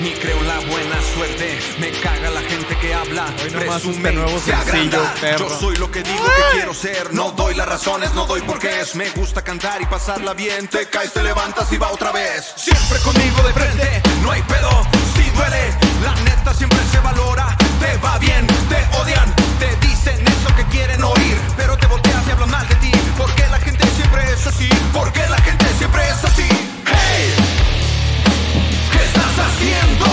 ni creo en la buena suerte. Me caga la gente que habla, Hoy presume, este nuevo se sencillo. Yo soy lo que digo que quiero ser, no doy las razones, no doy porqués. Me gusta cantar y pasarla bien, te caes, te levantas y va otra vez. Siempre conmigo de frente, no hay pedo, si duele, la neta siempre se valora. Te va bien, te odian, te dicen eso que quieren oír, pero te volteas y hablan mal de ti. Porque la gente siempre es así, porque la gente estás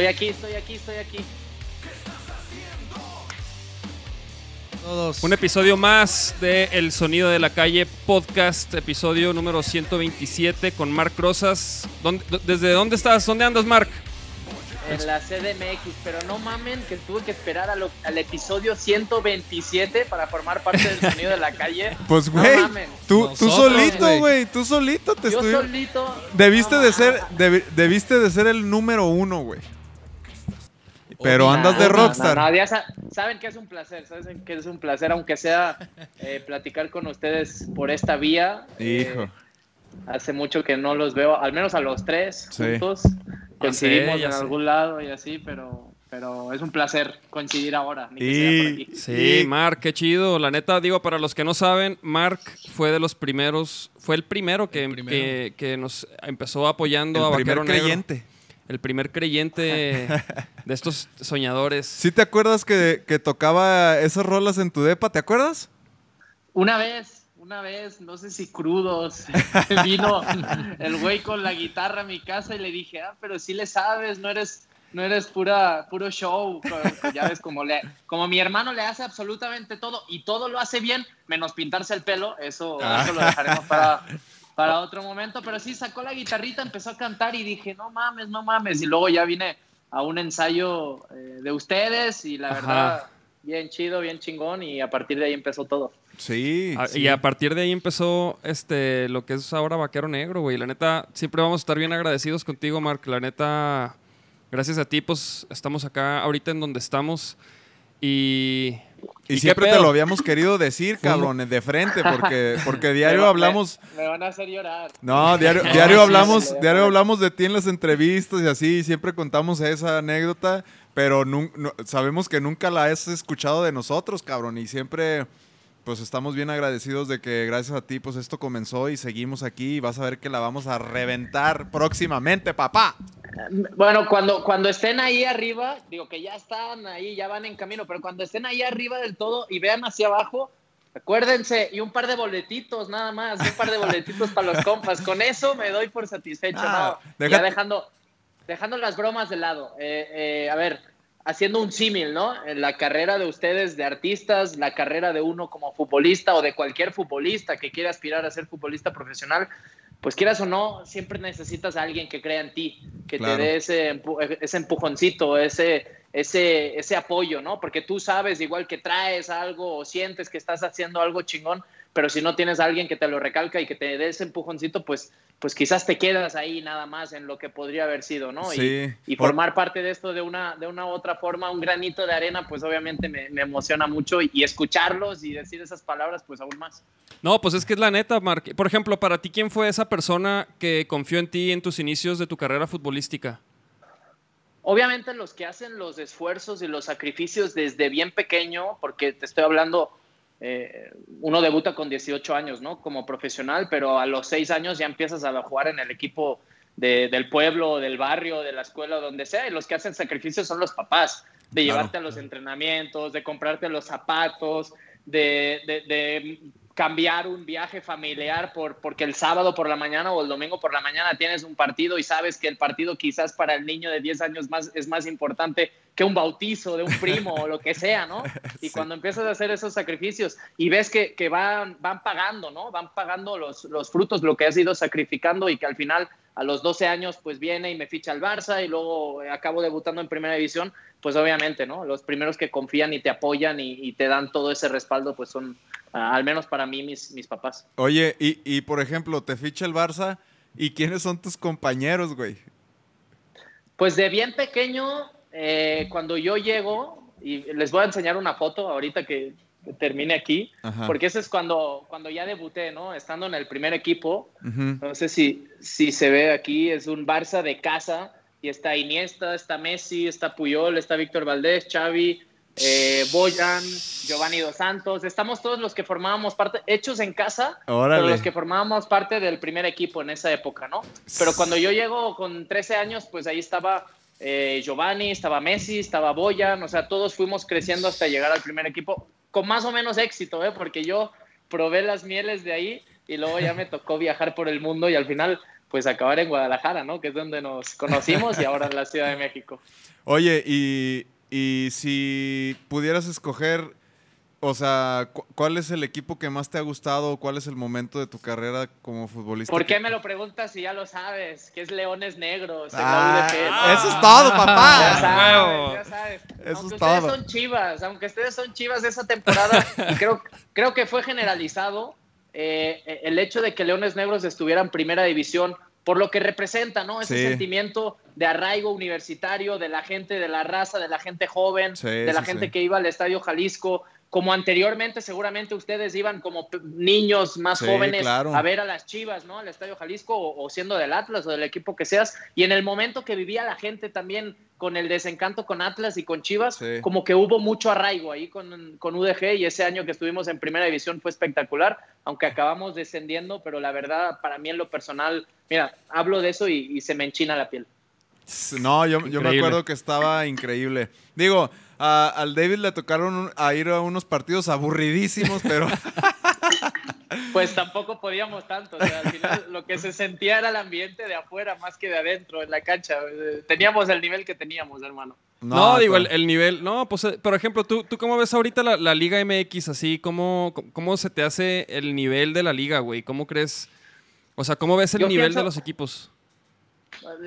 Estoy aquí, estoy aquí, estoy aquí. Todos. Un episodio más de El Sonido de la Calle podcast, episodio número 127 con Marc Rosas. ¿Dónde- d- ¿Desde dónde estás? ¿Dónde andas, Marc? En la CDMX, pero no mamen que tuve que esperar a lo- al episodio 127 para formar parte del sonido de la calle. Pues, No güey, mamen. tú, tú solito, güey. tú solito te Yo estoy... solito. Debiste no de ser, debi- debiste de ser el número uno, güey. Pero Oye, andas de No, no, rockstar. no, ya sa- saben que es un placer, saben que es un placer, aunque sea eh, platicar con ustedes por esta vía. Eh, Hijo. hace mucho que no los veo, al menos a los tres Sí. juntos. Coincidimos sé, ya en sé. algún lado y así, pero, pero es un placer coincidir ahora. ni que sea por aquí. Sí, y- Marc, qué chido. La neta, digo, para los que no saben, Marc fue de los primeros, fue el primero que, El primero. que, que nos empezó apoyando a el primer Vaquero Negro. creyente. El primer creyente de estos soñadores. ¿Sí te acuerdas que, que tocaba esas rolas en tu depa? ¿Te acuerdas? Una vez, una vez, no sé si crudos, vino el güey con la guitarra a mi casa y le dije, ah, pero sí le sabes, no eres, no eres pura, puro show. Ya ves, como, le, como mi hermano le hace absolutamente todo y todo lo hace bien, menos pintarse el pelo, eso, eso lo dejaremos para, para otro momento. Pero sí, sacó la guitarrita, empezó a cantar y dije, no mames, no mames. Y luego ya vine a un ensayo eh, de ustedes y la Ajá. verdad, bien chido, bien chingón y a partir de ahí empezó todo. Sí. A- sí. Y a partir de ahí empezó este lo que es ahora Vaquero Negro, güey. La neta, siempre vamos a estar bien agradecidos contigo, Marc. La neta, gracias a ti, pues estamos acá ahorita en donde estamos. Y. Y, siempre te lo habíamos querido decir, cabrones, de frente, porque, porque diario Me- hablamos... Me, me van a hacer llorar. No, diario, diario hablamos, diario hablamos de ti en las entrevistas y así, siempre contamos esa anécdota, pero no- sabemos que nunca la has escuchado de nosotros, cabrón, y siempre pues estamos bien agradecidos de que gracias a ti pues esto comenzó y seguimos aquí y vas a ver que la vamos a reventar próximamente, papá. Bueno, cuando, cuando estén ahí arriba, digo que ya están ahí, ya van en camino, pero cuando estén ahí arriba del todo y vean hacia abajo, acuérdense, y un par de boletitos nada más, un par de boletitos para los compas. Con eso me doy por satisfecho. Ah, Ya dejando, dejando las bromas de lado. Eh, eh, a ver, haciendo un símil, ¿no? En la carrera de ustedes de artistas, la carrera de uno como futbolista o de cualquier futbolista que quiera aspirar a ser futbolista profesional, pues quieras o no, siempre necesitas a alguien que crea en ti, que Claro. te dé ese, empu- ese empujoncito, ese, ese, ese apoyo, ¿no? Porque tú sabes igual que traes algo o sientes que estás haciendo algo chingón, pero si no tienes a alguien que te lo recalca y que te dé ese empujoncito, pues, pues quizás te quedas ahí nada más en lo que podría haber sido, ¿no? Sí. Y, y Por- formar parte de esto de una, de una u otra forma, un granito de arena, pues obviamente me, me emociona mucho y, y escucharlos y decir esas palabras, pues aún más. No, pues es que es la neta, Marc. Por ejemplo, para ti, ¿quién fue esa persona que confió en ti en tus inicios de tu carrera futbolística? Obviamente los que hacen los esfuerzos y los sacrificios desde bien pequeño, porque te estoy hablando, eh, uno debuta con 18 años, ¿no? Como profesional, pero a los 6 años ya empiezas a jugar en el equipo de- del pueblo, del barrio, de la escuela, donde sea, y los que hacen sacrificios son los papás, de Claro. llevarte a los entrenamientos, de comprarte los zapatos, de, de- de cambiar un viaje familiar por, porque el sábado por la mañana o el domingo por la mañana tienes un partido y sabes que el partido quizás para el niño de 10 años más, es más importante que un bautizo de un primo o lo que sea, ¿no? Y Sí. cuando empiezas a hacer esos sacrificios y ves que, que van, van pagando, ¿no? Van pagando los, los frutos, lo que has ido sacrificando y que al final a los 12 años pues viene y me ficha al Barça y luego acabo debutando en primera división, pues obviamente, ¿no? Los primeros que confían y te apoyan y, y te dan todo ese respaldo pues son, ah, al menos para mí, mis, mis papás. Oye, y, y por ejemplo, te ficha el Barça, ¿y quiénes son tus compañeros, güey? Pues de bien pequeño, eh, cuando yo llego, y les voy a enseñar una foto ahorita que termine aquí, Ajá. porque ese es cuando, cuando ya debuté, ¿no? Estando en el primer equipo, Ujú. no sé si, si se ve aquí, es un Barça de casa, y está Iniesta, está Messi, está Puyol, está Víctor Valdés, Xavi, eh, Boyan, Giovanni Dos Santos, estamos todos los que formábamos parte, hechos en casa, Órale. pero los que formábamos parte del primer equipo en esa época, ¿no? Pero cuando yo llego con 13 años, pues ahí estaba eh, Giovanni, estaba Messi, estaba Boyan, o sea, todos fuimos creciendo hasta llegar al primer equipo con más o menos éxito, ¿eh? Porque yo probé las mieles de ahí y luego ya me tocó viajar por el mundo y al final, pues acabar en Guadalajara, ¿no? Que es donde nos conocimos y ahora en la Ciudad de México. Oye, y, y si pudieras escoger, o sea, cu- ¿cuál es el equipo que más te ha gustado? ¿Cuál es el momento de tu carrera como futbolista? ¿Por qué me lo preguntas si ya lo sabes? Que es Leones Negros. Ah, ¿no? eso es todo, Ya papá. huevo. sabes, ya sabes. Eso aunque es ustedes todo. son chivas, aunque ustedes son chivas de esa temporada, y creo, creo que fue generalizado eh, el hecho de que Leones Negros estuviera en primera división por lo que representa, ¿no? Ese Sí. sentimiento de arraigo universitario, de la gente, de la raza, de la gente joven, Sí, de la sí, gente sí. que iba al Estadio Jalisco, como anteriormente seguramente ustedes iban como niños más Sí, jóvenes claro. a ver a las Chivas, ¿no? Al Estadio Jalisco o, o siendo del Atlas o del equipo que seas. Y en el momento que vivía la gente también con el desencanto con Atlas y con Chivas, Sí. como que hubo mucho arraigo ahí con, con UDG y ese año que estuvimos en primera división fue espectacular, aunque acabamos descendiendo, pero la verdad para mí en lo personal, mira, hablo de eso y, y se me enchina la piel. No, yo, yo me acuerdo que estaba increíble. Digo, a- al David le tocaron un- a ir a unos partidos aburridísimos, pero Pues tampoco podíamos tanto, o sea, al final lo que se sentía era el ambiente de afuera más que de adentro en la cancha. Eh, Teníamos el nivel que teníamos, hermano. No, digo, el, nivel. No, pues, eh, por ejemplo, ¿tú, ¿tú cómo ves ahorita la, la Liga MX? Así, ¿cómo, ¿cómo se te hace el nivel de la liga, güey? ¿Cómo crees? O sea, ¿cómo ves el Yo nivel pienso- de los equipos?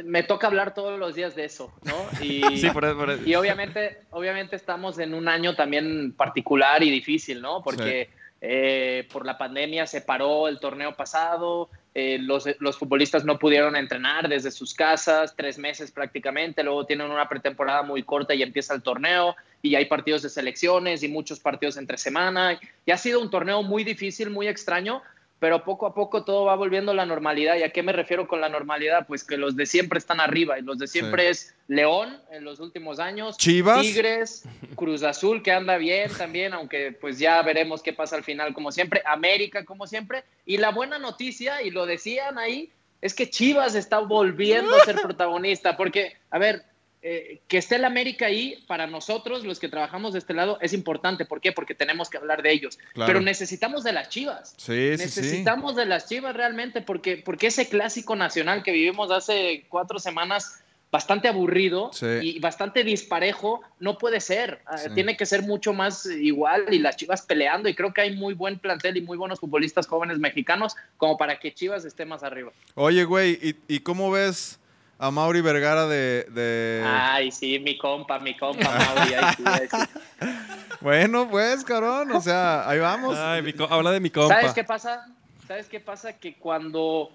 Me toca hablar todos los días de eso, ¿no? Y, Sí, por eso. por eso. y obviamente, obviamente estamos en un año también particular y difícil, ¿no? Porque eh, por la pandemia se paró el torneo pasado, eh, los, los futbolistas no pudieron entrenar desde sus casas, tres meses prácticamente, luego tienen una pretemporada muy corta y empieza el torneo, y hay partidos de selecciones y muchos partidos entre semana, y ha sido un torneo muy difícil, muy extraño, pero poco a poco todo va volviendo a la normalidad. ¿Y a qué me refiero con la normalidad? Pues que los de siempre están arriba y los de siempre Sí. es León en los últimos años, Chivas. Tigres, Cruz Azul que anda bien también, aunque pues ya veremos qué pasa al final como siempre, América como siempre. Y la buena noticia, y lo decían ahí, es que Chivas está volviendo a ser protagonista, porque, a ver, eh, que esté el América ahí, para nosotros, los que trabajamos de este lado, es importante. ¿Por qué? Porque tenemos que hablar de ellos. Claro. Pero necesitamos de las Chivas. Sí, sí, sí. Necesitamos de las Chivas realmente porque, porque ese clásico nacional que vivimos hace cuatro semanas, bastante aburrido y bastante disparejo, no puede ser. Ah. Tiene que ser mucho más igual y las Chivas peleando y creo que hay muy buen plantel y muy buenos futbolistas jóvenes mexicanos como para que Chivas esté más arriba. Oye, güey, ¿y, y cómo ves a Mauri Vergara de... de- Ay, sí, mi compa, mi compa, Mauri. ay, sí, ay, sí. Bueno, pues, cabrón, o sea, ahí vamos. Ay, mi co- habla de mi compa. ¿Sabes qué pasa? ¿Sabes qué pasa? Que cuando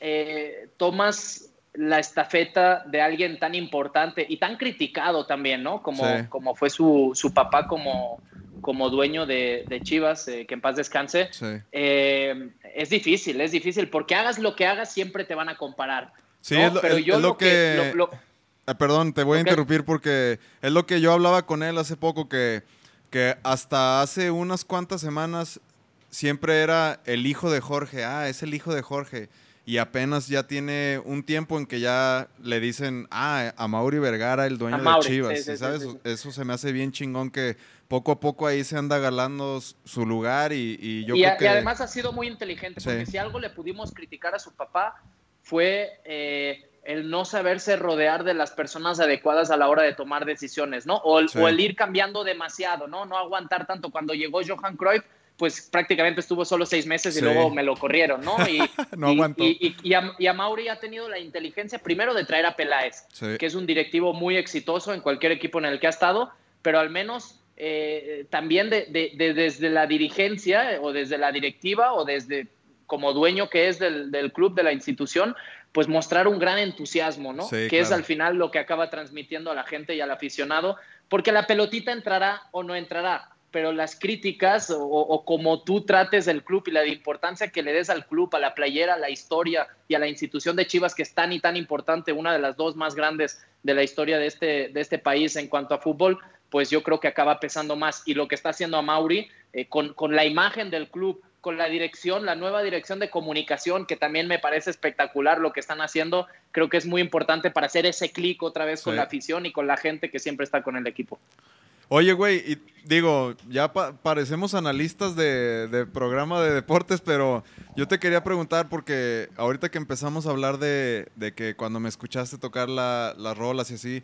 eh, tomas la estafeta de alguien tan importante y tan criticado también, ¿no? Como, Sí. como fue su, su papá como, como dueño de, de Chivas, eh, que en paz descanse, Sí. eh, es difícil, es difícil, porque hagas lo que hagas, siempre te van a comparar. Sí, ¿no? es lo, Pero es- yo es lo que... lo- Ah, perdón, te voy a interrumpir porque es lo que yo hablaba con él hace poco, que, que hasta hace unas cuantas semanas siempre era el hijo de Jorge. Ah, es el hijo de Jorge. y apenas ya tiene un tiempo en que ya le dicen, ah, a Mauri Vergara, el dueño Mauri, de Chivas, sí, sí, ¿sabes? sí. Eso se me hace bien chingón que poco a poco ahí se anda galando su lugar y, y yo y, creo a- que... y además ha sido muy inteligente, porque si algo le pudimos criticar a su papá fue eh, el no saberse rodear de las personas adecuadas a la hora de tomar decisiones, ¿no? O el, Sí. o el ir cambiando demasiado, ¿no? No aguantar tanto. Cuando llegó Johan Cruyff, pues prácticamente estuvo solo seis meses y Sí. luego me lo corrieron, ¿no? Y, No aguantó. Y, y- y a, y a Mauri ha tenido la inteligencia primero de traer a Peláez, Sí. que es un directivo muy exitoso en cualquier equipo en el que ha estado, pero al menos eh, también de, de- de- desde la dirigencia o desde la directiva o desde como dueño que es del, del club, de la institución, pues mostrar un gran entusiasmo, ¿no? Sí, que es al final lo que acaba transmitiendo a la gente y al aficionado, porque la pelotita entrará o no entrará, pero las críticas o, o como tú trates el club y la importancia que le des al club, a la playera, a la historia y a la institución de Chivas, que es tan y tan importante, una de las dos más grandes de la historia de este, de este país en cuanto a fútbol, pues yo creo que acaba pesando más. Y lo que está haciendo a Mauri eh, con, con la imagen del club, con la dirección, la nueva dirección de comunicación, que también me parece espectacular lo que están haciendo, creo que es muy importante para hacer ese clic otra vez con Sí. la afición y con la gente que siempre está con el equipo. Oye, güey, y digo, ya pa- parecemos analistas de, de programa de deportes, pero yo te quería preguntar porque ahorita que empezamos a hablar de, de que cuando me escuchaste tocar la- las rolas y así,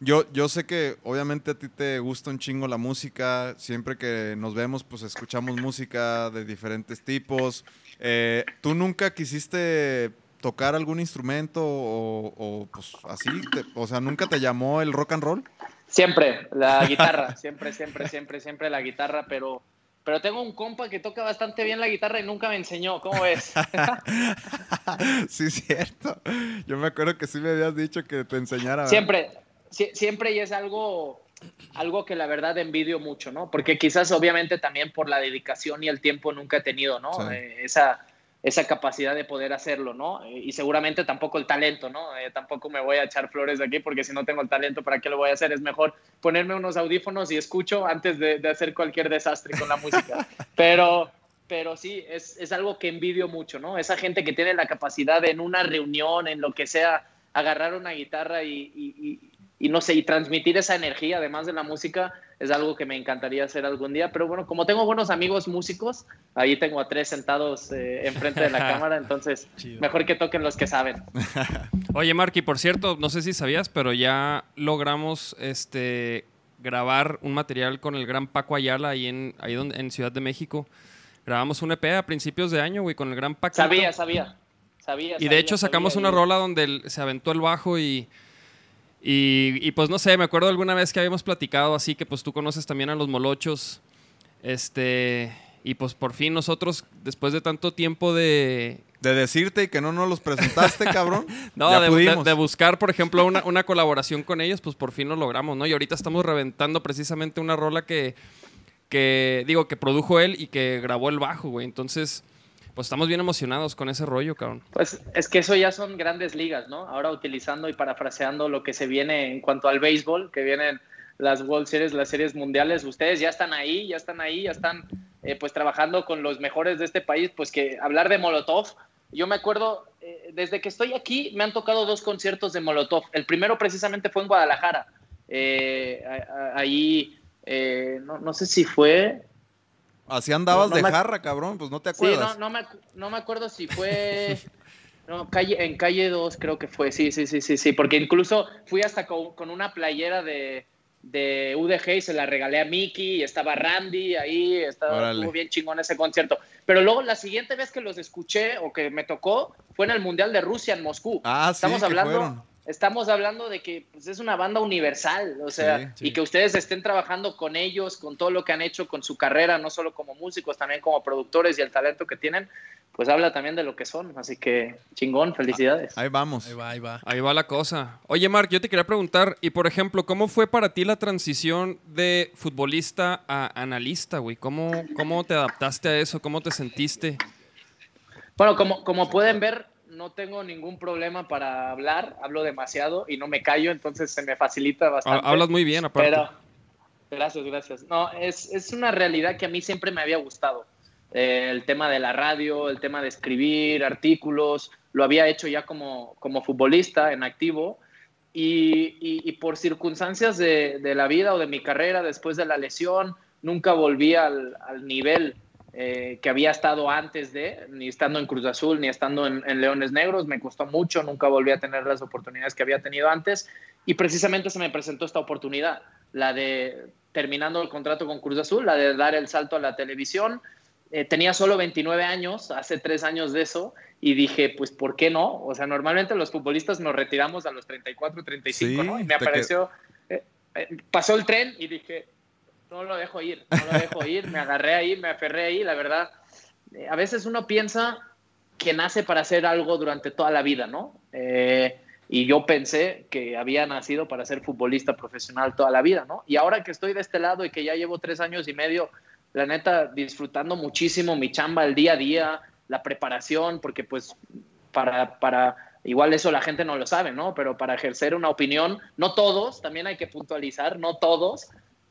yo, yo sé que obviamente a ti te gusta un chingo la música, siempre que nos vemos pues escuchamos música de diferentes tipos. Eh, ¿Tú nunca quisiste tocar algún instrumento o, o, pues así? Te- o sea, ¿nunca te llamó el rock and roll? Siempre, la guitarra, siempre, siempre, siempre, siempre la guitarra, pero, pero tengo un compa que toca bastante bien la guitarra y nunca me enseñó, ¿cómo ves? sí, es cierto. Yo me acuerdo que sí me habías dicho que te enseñara. Siempre, sie- siempre y es algo, algo que la verdad envidio mucho, ¿no? Porque quizás obviamente también por la dedicación y el tiempo nunca he tenido, ¿no? Sí. Eh, esa, esa capacidad de poder hacerlo, ¿no? Eh, Y seguramente tampoco el talento, ¿no? Eh, tampoco me voy a echar flores de aquí porque si no tengo el talento, ¿para qué lo voy a hacer? Es mejor ponerme unos audífonos y escucho antes de, de hacer cualquier desastre con la música. Pero, pero sí, es, es algo que envidio mucho, ¿no? Esa gente que tiene la capacidad de en una reunión, en lo que sea, agarrar una guitarra y, y- y- y no sé, y transmitir esa energía, además de la música, es algo que me encantaría hacer algún día. Pero bueno, como tengo buenos amigos músicos, ahí tengo a tres sentados eh, enfrente de la cámara, entonces Chido. mejor que toquen los que saben. Oye, Marky, por cierto, no sé si sabías, pero ya logramos este grabar un material con el gran Paco Ayala ahí en, ahí donde, en Ciudad de México. Grabamos un EP a principios de año, güey, con el gran Paco. Sabía, sabía. Sabía, Y de sabía, hecho sacamos sabía, una rola donde se aventó el bajo y, y, y, pues no sé, me acuerdo alguna vez que habíamos platicado así que pues tú conoces también a los molochos. Este, y pues por fin nosotros, después de tanto tiempo de... De decirte y que no nos los presentaste, cabrón. No, ya de, de- pudimos. de buscar, por ejemplo, una, una colaboración con ellos, pues por fin lo logramos, ¿no? Y ahorita estamos reventando precisamente una rola que, que digo, que produjo él y que grabó el bajo, güey. Entonces, pues estamos bien emocionados con ese rollo, cabrón. Pues es que eso ya son grandes ligas, ¿no? Ahora utilizando y parafraseando lo que se viene en cuanto al béisbol, que vienen las World Series, las series mundiales, ustedes ya están ahí, ya están ahí, ya están eh, pues trabajando con los mejores de este país, pues que hablar de Molotov, yo me acuerdo, eh, desde que estoy aquí me han tocado dos conciertos de Molotov, el primero precisamente fue en Guadalajara, eh, ahí, eh, no, no sé si fue, Así andabas No, no de me- jarra, cabrón. Pues no te Sí, acuerdas. no, no, me, acu- no me acuerdo si fue. No, calle, en calle 2 creo que fue. Sí, sí, sí, sí, sí. Porque incluso fui hasta con, con una playera de, de UDG y se la regalé a Mickey y estaba Randy ahí. Estaba estuvo bien chingón ese concierto. Pero luego la siguiente vez que los escuché o que me tocó fue en el Mundial de Rusia en Moscú. Ah, sí, Estamos hablando. Estamos hablando de que pues, es una banda universal, o sea, Sí, sí. y que ustedes estén trabajando con ellos, con todo lo que han hecho con su carrera, no solo como músicos, también como productores y el talento que tienen, pues habla también de lo que son. Así que chingón, felicidades. Ahí vamos. Ahí va, ahí va. Ahí va la cosa. Oye, Mark, yo te quería preguntar, y por ejemplo, ¿cómo fue para ti la transición de futbolista a analista, güey? ¿Cómo, ¿Cómo te adaptaste a eso? ¿Cómo te sentiste? Bueno, como, como pueden ver, no tengo ningún problema para hablar, hablo demasiado y no me callo, entonces se me facilita bastante. Hablas muy bien, aparte. Pero, gracias, gracias. No, es, es una realidad que a mí siempre me había gustado. eh, el tema de la radio, el tema de escribir artículos, lo había hecho ya como, como futbolista en activo y, y- y por circunstancias de, de la vida o de mi carrera después de la lesión, nunca volví al, al nivel eh, que había estado antes de, ni estando en Cruz Azul, ni estando en, en Leones Negros, me costó mucho, nunca volví a tener las oportunidades que había tenido antes y precisamente se me presentó esta oportunidad, la de terminando el contrato con Cruz Azul, la de dar el salto a la televisión. Eh, tenía solo 29 años, hace tres años de eso, y dije, pues, ¿por qué no? O sea, normalmente los futbolistas nos retiramos a los 34, 35, Sí, ¿no? Y me apareció, eh, pasó el tren y dije, no lo dejo ir, no lo dejo ir, me agarré ahí, me aferré ahí, la verdad. eh, a veces uno piensa que nace para hacer algo durante toda la vida, ¿no? Eh, y yo pensé que había nacido para ser futbolista profesional toda la vida, ¿no? Y ahora que estoy de este lado y que ya llevo tres años y medio, la neta, disfrutando muchísimo mi chamba, el día a día, la preparación, porque pues para, para, igual eso la gente no lo sabe, ¿no? Pero para ejercer una opinión, no todos, también hay que puntualizar, no todos,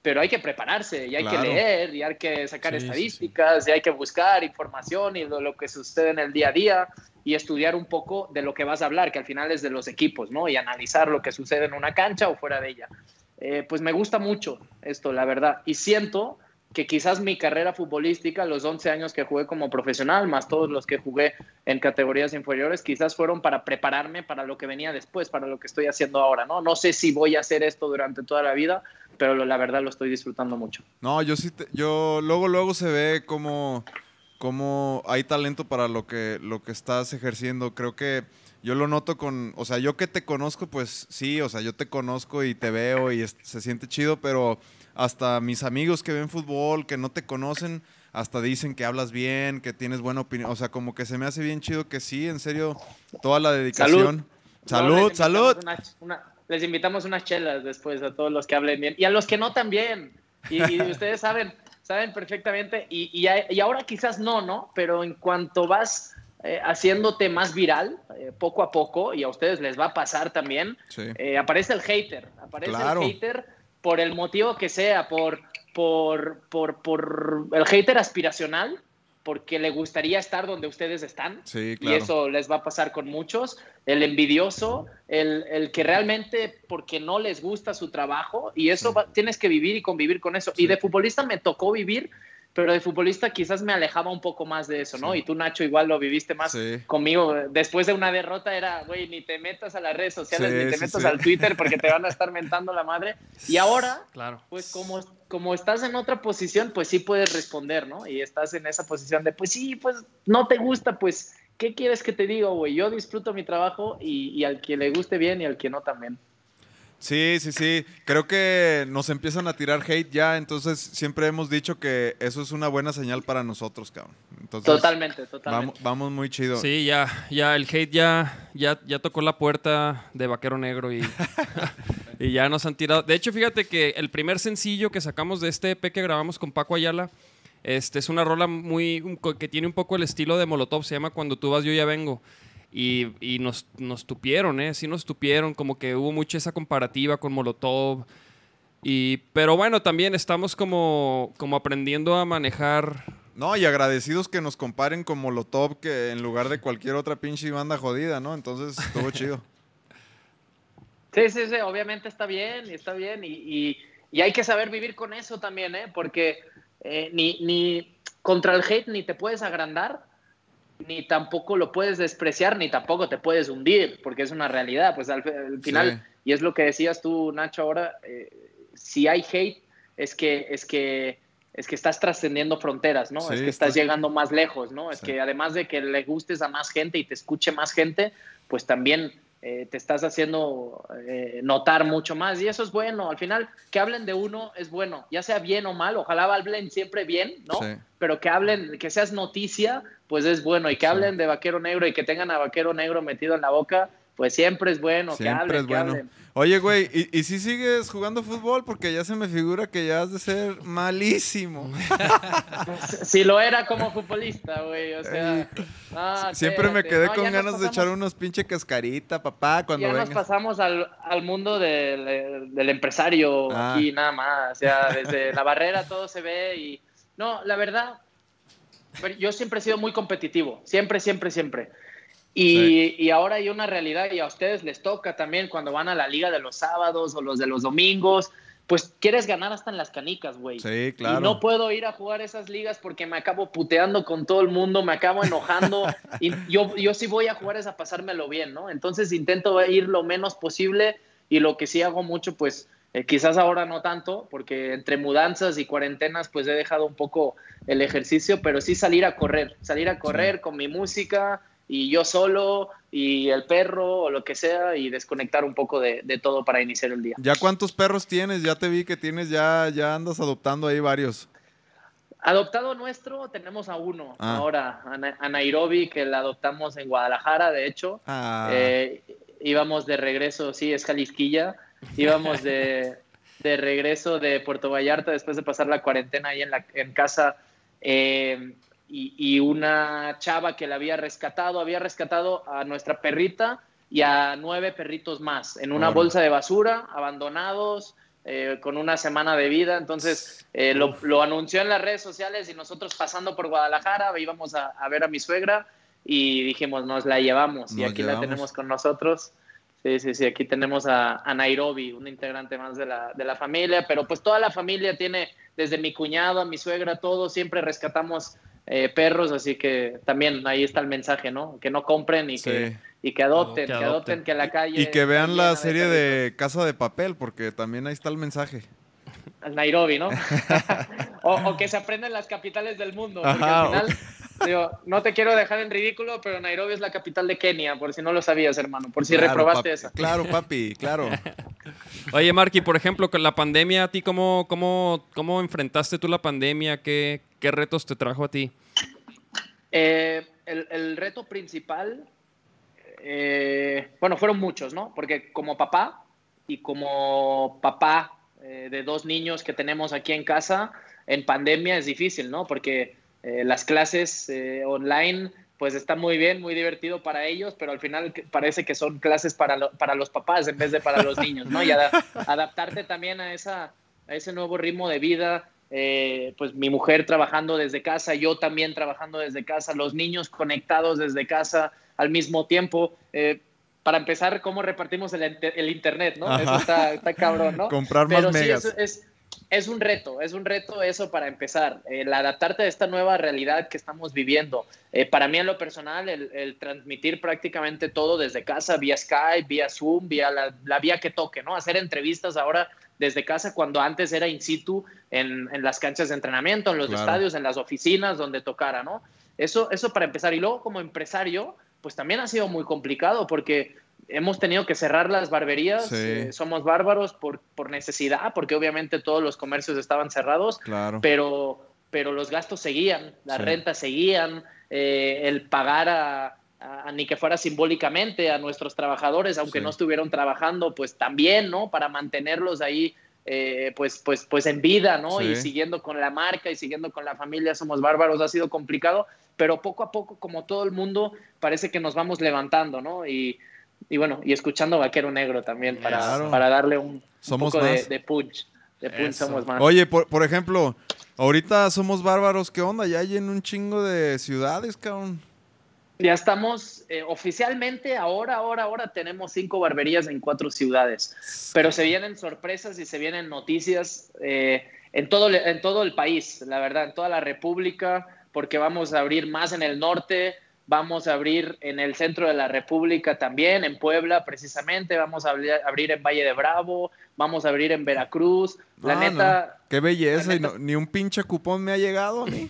pero hay que prepararse y hay Claro. que leer y hay que sacar Sí, sí, sí. estadísticas y hay que buscar información y lo, lo que sucede en el día a día y estudiar un poco de lo que vas a hablar, que al final es de los equipos, ¿no? Y analizar lo que sucede en una cancha o fuera de ella. Eh, pues me gusta mucho esto, la verdad. Y siento que quizás mi carrera futbolística, los 11 años que jugué como profesional, más todos los que jugué en categorías inferiores, quizás fueron para prepararme para lo que venía después, para lo que estoy haciendo ahora, ¿no? No sé si voy a hacer esto durante toda la vida, pero la verdad lo estoy disfrutando mucho. No, yo sí, te- yo luego, luego se ve como, hay talento para lo que, lo que estás ejerciendo. Creo que yo lo noto con, o sea, yo que te conozco, pues sí, o sea, yo te conozco y te veo y se siente chido, pero hasta mis amigos que ven fútbol, que no te conocen, hasta dicen que hablas bien, que tienes buena opinión. O sea, como que se me hace bien chido que sí, en serio, toda la dedicación. Salud, No, les salud. invitamos una- una- les invitamos unas chelas después a todos los que hablen bien y a los que no también. Y, y ustedes saben, saben perfectamente. Y, y, ahora quizás no, ¿no? Pero en cuanto vas eh, haciéndote más viral, eh, poco a poco, y a ustedes les va a pasar también, Sí. eh, aparece el hater. Aparece Claro. el hater por el motivo que sea, por, por, por, por el hater aspiracional, porque le gustaría estar donde ustedes están. Sí, Y claro. eso les va a pasar con muchos. El envidioso, el, el que realmente porque no les gusta su trabajo y eso Sí. va- tienes que vivir y convivir con eso. Sí. Y de futbolista me tocó vivir, pero de futbolista quizás me alejaba un poco más de eso, ¿no? Sí. Y tú, Nacho, igual lo viviste más Sí. conmigo. Después de una derrota era, güey, ni te metas a las redes sociales, Sí, ni te metas al Twitter porque te van a estar mentando la madre. Y ahora, Claro. pues como, como estás en otra posición, pues sí puedes responder, ¿no? Y estás en esa posición de, pues sí, pues no te gusta, pues, ¿qué quieres que te diga, güey? Yo disfruto mi trabajo y, y al que le guste bien y al que no también. Sí, sí, sí. Creo que nos empiezan a tirar hate ya, entonces siempre hemos dicho que eso es una buena señal para nosotros, cabrón. Entonces, Totalmente, totalmente. Vamos, vamos muy chido. Sí, ya, ya el hate ya, ya, ya tocó la puerta de Vaquero Negro y, y ya nos han tirado. De hecho, fíjate que el primer sencillo que sacamos de este EP que grabamos con Paco Ayala, este es una rola muy que tiene un poco el estilo de Molotov, se llama Cuando tú vas yo ya vengo. Y, y nos, nos tupieron, ¿eh? Sí nos tupieron, como que hubo mucha esa comparativa con Molotov. Y, pero bueno, también estamos como, como aprendiendo a manejar No, y agradecidos que nos comparen con Molotov que en lugar de cualquier otra pinche banda jodida, ¿no? Entonces estuvo chido. Sí, sí, sí, obviamente está bien, y está bien, y, y- y hay que saber vivir con eso también, ¿eh? Porque eh, ni, ni contra el hate ni te puedes agrandar, ni tampoco lo puedes despreciar, ni tampoco te puedes hundir, porque es una realidad, pues al, al final, Sí. y es lo que decías tú, Nacho, ahora, eh, si hay hate, es que, es que, es que estás trascendiendo fronteras, ¿no? Sí, es que estás llegando más lejos, ¿no? Es que además de que le gustes a más gente y te escuche más gente, pues también eh, te estás haciendo eh, notar mucho más y eso es bueno. Al final, que hablen de uno es bueno, ya sea bien o mal, ojalá hablen siempre bien, ¿no? Sí. Pero que hablen, que seas noticia, pues es bueno. Y que Sí. hablen de Vaquero Negro y que tengan a Vaquero Negro metido en la boca, pues siempre es bueno. que hablen, es bueno. Oye, güey, ¿y, ¿y si sigues jugando fútbol? Porque ya se me figura que ya has de ser malísimo. Si lo era como futbolista, güey, o sea... Siempre me quedé No, con ganas de echar unos pinche cascarita, papá, cuando ya nos pasamos al, al mundo del, del empresario Ah. aquí nada más. O sea, desde la barrera todo se ve y... No, la verdad, yo siempre he sido muy competitivo, siempre, siempre, siempre. Y, y ahora hay una realidad y a ustedes les toca también cuando van a la liga de los sábados o los de los domingos, pues quieres ganar hasta en las canicas, güey. Sí, claro. Y no puedo ir a jugar esas ligas porque me acabo puteando con todo el mundo, me acabo enojando. y yo, yo sí voy a jugar es a pasármelo bien, ¿no? Entonces intento ir lo menos posible y lo que sí hago mucho, pues eh, quizás ahora no tanto, porque entre mudanzas y cuarentenas, pues he dejado un poco el ejercicio, pero sí salir a correr, salir a correr con mi música y yo solo y el perro o lo que sea y desconectar un poco de, de todo para iniciar el día. ¿Ya cuántos perros tienes? Ya te vi que tienes, ya, ya andas adoptando ahí varios. Adoptado nuestro, tenemos a uno Ah. ahora, a, Na- a Nairobi, que la adoptamos en Guadalajara, de hecho. Ah, Eh, íbamos de regreso, sí, es Jalisquilla. Íbamos de, de regreso de Puerto Vallarta después de pasar la cuarentena ahí en, la, en casa. eh, y, y una chava que la había rescatado, había rescatado a nuestra perrita y a nueve perritos más en una bolsa de basura, abandonados, eh, con una semana de vida. Entonces eh, lo, lo anunció en las redes sociales y nosotros pasando por Guadalajara íbamos a, a ver a mi suegra y dijimos, nos la llevamos y Nos aquí llevamos. la tenemos con nosotros. Sí, sí, sí, aquí tenemos a, a Nairobi, un integrante más de la, de la familia, pero pues toda la familia tiene, desde mi cuñado a mi suegra, todos siempre rescatamos eh, perros, así que también ahí está el mensaje, ¿no? Que no compren y, que, y que adopten, Que que adopten. adopten, que la calle... y que vean la serie de Casa de Papel, porque también ahí está el mensaje. al Nairobi, ¿no? o, o que se aprenden las capitales del mundo. Porque Ajá, al final, digo, no te quiero dejar en ridículo, pero Nairobi es la capital de Kenia, por si no lo sabías, hermano, por si Claro, reprobaste papi, esa. Claro, papi, claro. Oye, Marky, por ejemplo, con la pandemia, ¿a ti cómo, cómo, cómo enfrentaste tú la pandemia? ¿Qué, ¿Qué retos te trajo a ti? Eh, el, el reto principal, eh, bueno, fueron muchos, ¿no? Porque como papá y como papá eh, de dos niños que tenemos aquí en casa, en pandemia es difícil, ¿no? Porque eh, las clases eh, online, pues está muy bien, muy divertido para ellos, pero al final parece que son clases para, lo- para los papás en vez de para los niños, ¿no? Y ada- adaptarte también a, esa, a ese nuevo ritmo de vida, eh, pues mi mujer trabajando desde casa, yo también trabajando desde casa, los niños conectados desde casa al mismo tiempo. eh, para empezar, cómo repartimos el, internet, ¿no? Eso está, está cabrón, ¿no? Comprar más Pero sí, megas. es, es, es un reto, es un reto eso para empezar, el adaptarte a esta nueva realidad que estamos viviendo. Eh, para mí en lo personal, el, el transmitir prácticamente todo desde casa, vía Skype, vía Zoom, vía la, la vía que toque, ¿no? Hacer entrevistas ahora desde casa cuando antes era in situ en, en las canchas de entrenamiento, en los Claro. estadios, en las oficinas, donde tocara, ¿no? Eso, eso para empezar. Y luego como empresario, pues también ha sido muy complicado porque hemos tenido que cerrar las barberías, Sí. eh, somos bárbaros por, por necesidad, porque obviamente todos los comercios estaban cerrados, Claro. pero, pero los gastos seguían, las Sí. rentas seguían, eh, el pagar a, a- ni que fuera simbólicamente a nuestros trabajadores, aunque Sí. no estuvieron trabajando, pues también, ¿no? Para mantenerlos ahí, eh, pues, pues, pues en vida, ¿no? Y siguiendo con la marca y siguiendo con la familia, somos bárbaros, ha sido complicado, pero poco a poco, como todo el mundo, parece que nos vamos levantando, ¿no? Y, y bueno, y escuchando Vaquero Negro también para, Claro. para darle un, poco de, punch. De punch somos más. Oye, por, por ejemplo, ahorita somos bárbaros, ¿qué onda? Ya hay en un chingo de ciudades, cabrón. Ya estamos eh, oficialmente, ahora, ahora, ahora tenemos cinco barberías en cuatro ciudades, pero se vienen sorpresas y se vienen noticias eh, en, todo, en todo el país, la verdad, en toda la República, porque vamos a abrir más en el norte, vamos a abrir en el centro de la República también, en Puebla precisamente, vamos a abrir, en Valle de Bravo, vamos a abrir en Veracruz, la Ah, neta, no. Qué belleza. y no- ni un pinche cupón me ha llegado a mí.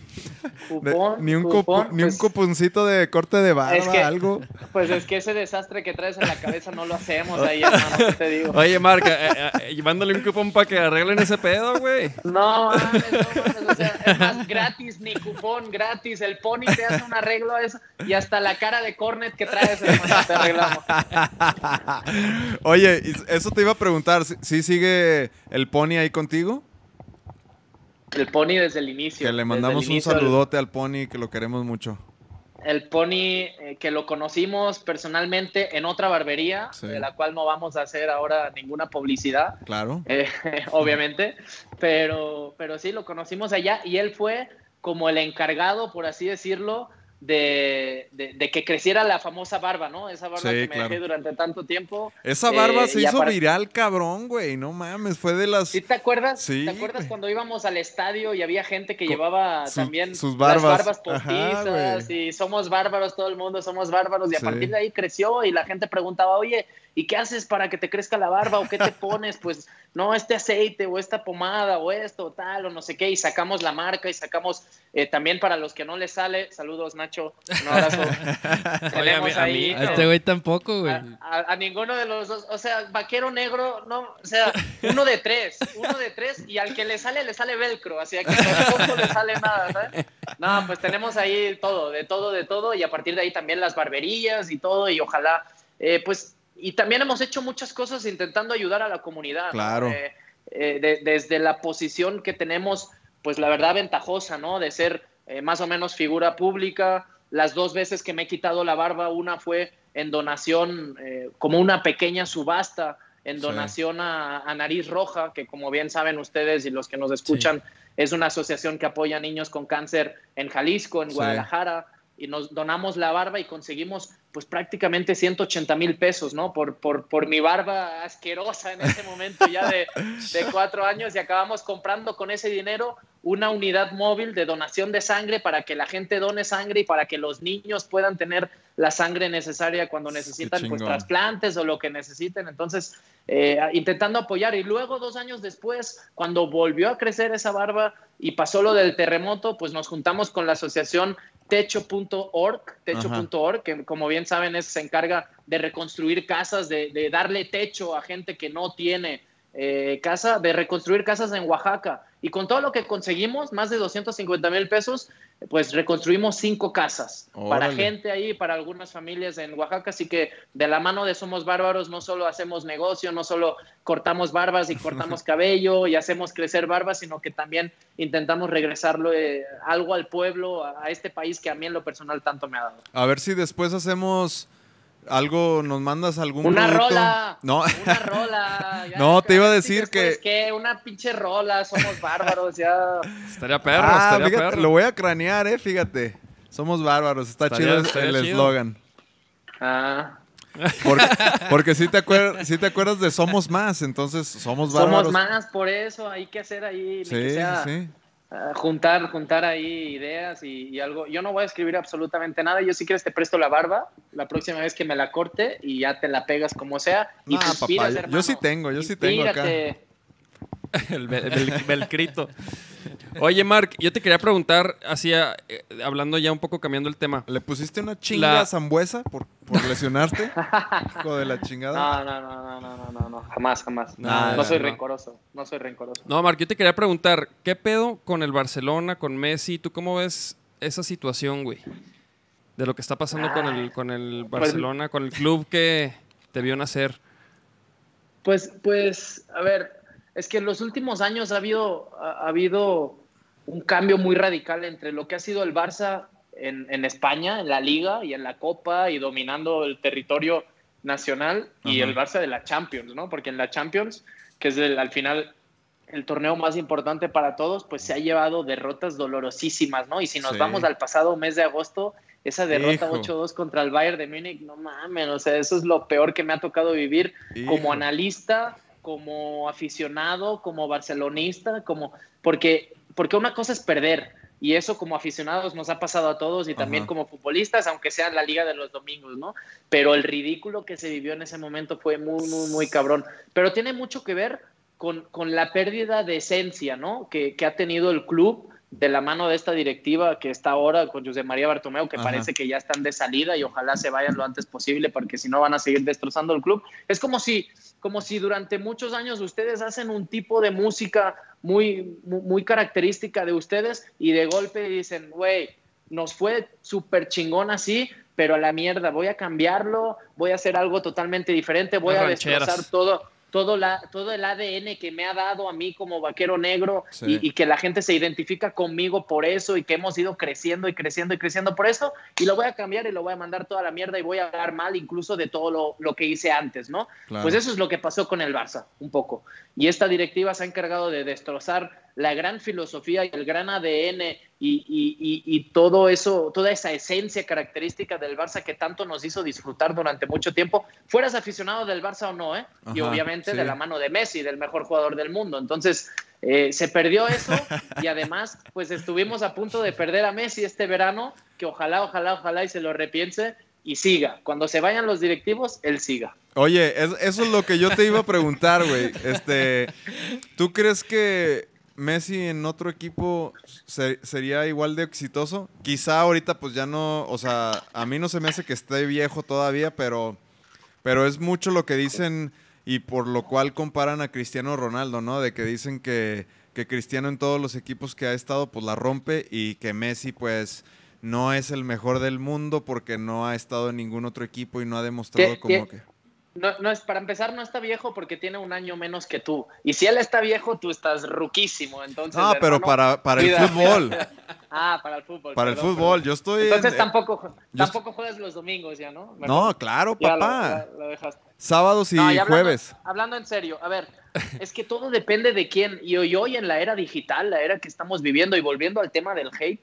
De- cupón, ni un, cupón, cupo- ni un pues- cuponcito de corte de barba, Es que- algo. Pues es que ese desastre que traes en la cabeza no lo hacemos ahí, hermano, ¿qué te digo? Oye, Mark, eh, eh, eh, llevándole un cupón para que arreglen ese pedo, güey. No, mames, no mames, o sea, es más gratis, ni cupón, gratis. El pony te hace un arreglo a eso y hasta la cara de cornet que traes, hermano, te arreglamos. Oye, eso te iba a preguntar. ¿sí, sí sigue el pony ahí contigo? El pony desde el inicio. Que le mandamos un saludote al pony, que lo queremos mucho. El, pony eh, que lo conocimos personalmente en otra barbería, Sí. de la cual no vamos a hacer ahora ninguna publicidad. Claro. eh, obviamente, pero, pero sí, lo conocimos allá y él fue como el encargado, por así decirlo, de, de, de que creciera la famosa barba, ¿no? Esa barba Sí, que me claro. dejé durante tanto tiempo. Esa barba Eh, se hizo viral, cabrón, güey. No mames, fue de las. ¿Sí te acuerdas? Sí, ¿Te acuerdas güey. cuando íbamos al estadio y había gente que Con llevaba también sus las barbas. barbas Ajá, postizas güey. y somos bárbaros, todo el mundo somos bárbaros y a Sí. partir de ahí creció y la gente preguntaba, oye, ¿y qué haces para que te crezca la barba o qué te pones? Pues no, este aceite o esta pomada o esto tal o no sé qué y sacamos la marca y sacamos eh, también para los que no les sale, saludos Nacho, un abrazo. Oye, a mí- Tenemos a ahí, mí- A este güey tampoco, güey. a, a- a ninguno de los dos, o sea, vaquero negro, no, o sea, uno de tres, uno de tres, y al que le sale, le sale velcro, así que tampoco le sale nada, ¿sabes? No, pues tenemos ahí todo, de todo, de todo, y a partir de ahí también las barberías y todo, y ojalá, eh, pues, y también hemos hecho muchas cosas intentando ayudar a la comunidad. Claro. Eh, eh, de- desde la posición que tenemos, pues la verdad ventajosa, ¿no? De ser eh, más o menos figura pública. Las dos veces que me he quitado la barba, una fue en donación, eh, como una pequeña subasta, en Sí. donación a, a Nariz Roja, que como bien saben ustedes y los que nos escuchan, es una asociación que apoya a niños con cáncer en Jalisco, en Sí. Y nos donamos la barba y conseguimos pues prácticamente 180 mil pesos, ¿no? Por, por, por mi barba asquerosa en ese momento ya de, de cuatro años y acabamos comprando con ese dinero una unidad móvil de donación de sangre para que la gente done sangre y para que los niños puedan tener la sangre necesaria cuando necesitan pues trasplantes o lo que necesiten. Entonces, eh, intentando apoyar. Y luego, dos años después, cuando volvió a crecer esa barba y pasó lo del terremoto, pues nos juntamos con la asociación techo.org, techo.org, que como bien saben es, se encarga de reconstruir casas, de, de darle techo a gente que no tiene eh, casa, de reconstruir casas en Oaxaca. Y con todo lo que conseguimos, más de 250 mil pesos, pues reconstruimos cinco casas para gente ahí, para algunas familias en Oaxaca. Así que de la mano de Somos Bárbaros no solo hacemos negocio, no solo cortamos barbas y cortamos cabello y hacemos crecer barbas, sino que también intentamos regresarlo eh, algo al pueblo, a, a este país que a mí en lo personal tanto me ha dado. A ver si después hacemos algo, nos mandas algún Una producto. rola. No, Una rola. ya, No, te iba a sí, decir después, que- ¿qué? Una pinche rola, somos bárbaros, ya. Estaría perro, ah, estaría fíjate, perro. lo voy a cranear, eh, fíjate. Somos bárbaros, está Estaría- chido estaría el eslogan. Ah, Porque, porque sí, te acuer- sí te acuerdas de Somos Más, entonces somos bárbaros. somos más, por eso hay que hacer ahí, ni que Sí, sea, sí. Ah, juntar, juntar ahí ideas y, y algo. Yo no voy a escribir absolutamente nada. Yo si quieres te presto la barba la próxima vez que me la corte y ya te la pegas como sea. Y Nah, papá, yo- yo hermano. sí tengo, yo sí tengo acá. El, bel- bel- belcrito. Oye, Mark, yo te quería preguntar, así, eh, hablando ya un poco cambiando el tema. ¿Le pusiste una chinga La- a Zambuesa por, por lesionarte? Hijo de la chingada. No, no, no, no, no, no, no, no, jamás, jamás. No soy no. rencoroso, no soy rencoroso. No, Mark, yo te quería preguntar, ¿qué pedo con el Barcelona, con Messi? ¿Tú cómo ves esa situación, güey? De lo que está pasando con el, con el Pues Barcelona, con el club que te vio nacer. Pues, pues, a ver, es que en los últimos años ha habido, ha, ha habido un cambio muy radical entre lo que ha sido el Barça en, en España, en la Liga y en la Copa y dominando el territorio nacional y el Barça de la Champions, ¿no? Porque en la Champions, que es el- al final el torneo más importante para todos, pues se ha llevado derrotas dolorosísimas, ¿no? Y si nos Sí. vamos al pasado mes de agosto, esa derrota Hijo. 8-2 contra el Bayern de Múnich, no mames, o sea, eso es lo peor que me ha tocado vivir Hijo. como analista, como aficionado, como barcelonista, como porque porque una cosa es perder y eso como aficionados nos ha pasado a todos y también Ajá. como futbolistas, aunque sea en la liga de los domingos, ¿no? Pero el ridículo que se vivió en ese momento fue muy muy muy cabrón, pero tiene mucho que ver con, con la pérdida de esencia, ¿no? Que, que ha tenido el club de la mano de esta directiva que está ahora con José María Bartomeu, que Ajá. parece que ya están de salida y ojalá se vayan lo antes posible porque si no van a seguir destrozando el club. Es como si, como si durante muchos años ustedes hacen un tipo de música muy, muy, muy característica de ustedes y de golpe dicen, güey, nos fue súper chingón así, pero a la mierda, voy a cambiarlo, voy a hacer algo totalmente diferente, voy Las a rancheras. destrozar todo, todo, la, todo el ADN que me ha dado a mí como vaquero negro Sí. y, y que la gente se identifica conmigo por eso y que hemos ido creciendo y creciendo y creciendo por eso y lo voy a cambiar y lo voy a mandar toda la mierda y voy a hablar mal incluso de todo lo, lo que hice antes, ¿no? Claro. Pues eso es lo que pasó con el Barça, un poco. Y esta directiva se ha encargado de destrozar la gran filosofía y el gran ADN y, y- y- todo eso, toda esa esencia característica del Barça que tanto nos hizo disfrutar durante mucho tiempo, fueras aficionado del Barça o no, ¿eh? y obviamente sí. de la mano de Messi, del mejor jugador del mundo. Entonces, eh, se perdió eso y además, pues estuvimos a punto de perder a Messi este verano, que ojalá, ojalá, ojalá y se lo repiense y siga. Cuando se vayan los directivos, él siga. Oye, es- eso es lo que yo te iba a preguntar, güey. Este, ¿tú crees que Messi en otro equipo se- sería igual de exitoso? Quizá ahorita pues ya no, o sea, a mí no se me hace que esté viejo todavía, pero, pero es mucho lo que dicen y por lo cual comparan a Cristiano Ronaldo, ¿no? De que dicen que, que Cristiano en todos los equipos que ha estado pues la rompe y que Messi pues no es el mejor del mundo porque no ha estado en ningún otro equipo y no ha demostrado como que... No, no es, para empezar, no está viejo porque tiene un año menos que tú. Y si él está viejo, tú estás ruquísimo. Entonces, No, pero hermano, para, para el fútbol. Ah, para el fútbol. Para el fútbol. perdón. Yo estoy. Entonces en- tampoco, tampoco juegas los domingos ya, ¿no? No, claro, ya lo- papá. ya lo dejaste. Sábados y No, y hablando- jueves. Hablando en serio, a ver, es que todo depende de quién. Y hoy, hoy en la era digital, la era que estamos viviendo, y volviendo al tema del hate,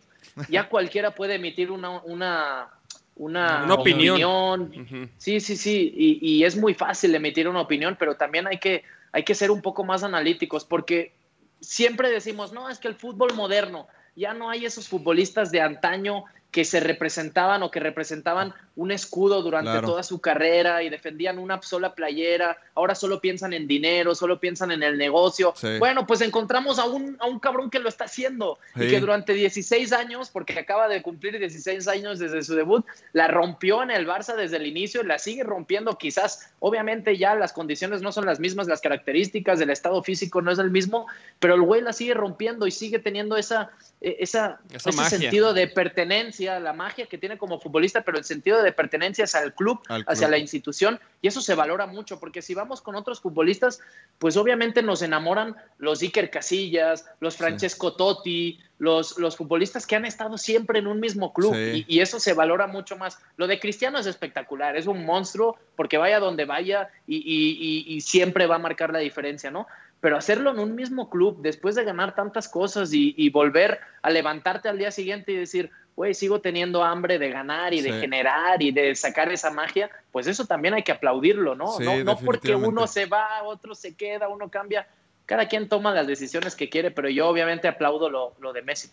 ya cualquiera puede emitir una, una, una, Una opinión. Sí, sí, sí, y, y es muy fácil emitir una opinión, pero también hay que, hay que ser un poco más analíticos, porque siempre decimos, no, es que el fútbol moderno, ya no hay esos futbolistas de antaño que se representaban o que representaban un escudo durante Claro. toda su carrera y defendían una sola playera, ahora solo piensan en dinero, solo piensan en el negocio. Sí. Bueno, pues encontramos a un, a un cabrón que lo está haciendo y Sí. que durante 16 años, porque acaba de cumplir 16 años desde su debut, la rompió en el Barça desde el inicio y la sigue rompiendo. Quizás, obviamente, ya las condiciones no son las mismas, las características del estado físico no es el mismo, pero el güey la sigue rompiendo y sigue teniendo esa, eh, esa, Esa ese magia. sentido de pertenencia, la magia que tiene como futbolista, pero el sentido de pertenencia hacia el club, Al hacia club. la institución, y eso se valora mucho, porque si vamos con otros futbolistas, pues obviamente nos enamoran los Iker Casillas, los Francesco Totti, los, los futbolistas que han estado siempre en un mismo club, Sí. y, y eso se valora mucho más. Lo de Cristiano es espectacular, es un monstruo, porque vaya donde vaya y, y- y- y siempre va a marcar la diferencia, ¿no? Pero hacerlo en un mismo club, después de ganar tantas cosas y, y volver a levantarte al día siguiente y decir, güey, sigo teniendo hambre de ganar y de Sí. generar y de sacar esa magia, pues eso también hay que aplaudirlo, ¿no? Sí, no, no porque uno se va, otro se queda, uno cambia. Cada quien toma las decisiones que quiere, pero yo obviamente aplaudo lo, lo de Messi.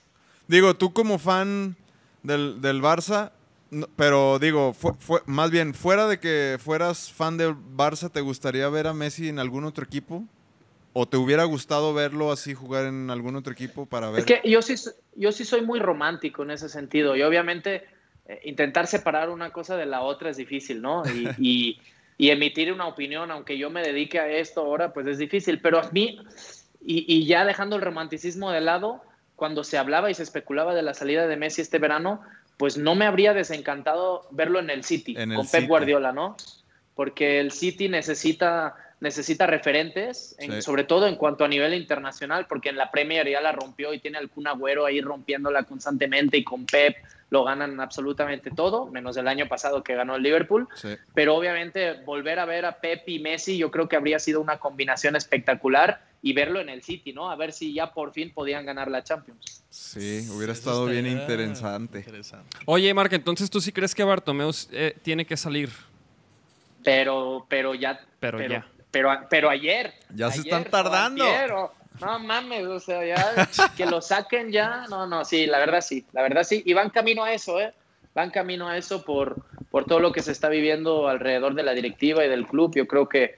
Digo, tú como fan del, del Barça, no- pero digo, fue, fue- más bien, fuera de que fueras fan del Barça, ¿te gustaría ver a Messi en algún otro equipo? ¿O te hubiera gustado verlo así jugar en algún otro equipo para ver? Es que yo sí, yo sí soy muy romántico en ese sentido. Y obviamente eh, intentar separar una cosa de la otra es difícil, ¿no? Y, y- y emitir una opinión, aunque yo me dedique a esto ahora, pues es difícil. Pero a mí, y, y ya dejando el romanticismo de lado, cuando se hablaba y se especulaba de la salida de Messi este verano, pues no me habría desencantado verlo en el City, En el con Pep City. Guardiola, ¿no? Porque el City necesita, necesita referentes, en- Sí. sobre todo en cuanto a nivel internacional, porque en la Premier ya la rompió y tiene al Kun Agüero ahí rompiéndola constantemente y con Pep lo ganan absolutamente todo, menos el año pasado que ganó el Liverpool. Sí. Pero obviamente volver a ver a Pep y Messi yo creo que habría sido una combinación espectacular y verlo en el City, ¿no? A ver si ya por fin podían ganar la Champions. Sí, hubiera Eso estado bien interesante. interesante. Oye, Marc, entonces tú sí crees que Bartomeu eh, tiene que salir. Pero, pero ya. Pero ya. Pero, pero ayer. Ya se ayer están tardando. o- no mames, o sea, ya que lo saquen ya. No, no, sí, la verdad sí. La verdad sí. Y van camino a eso, ¿eh? Van camino a eso por, por todo lo que se está viviendo alrededor de la directiva y del club. Yo creo que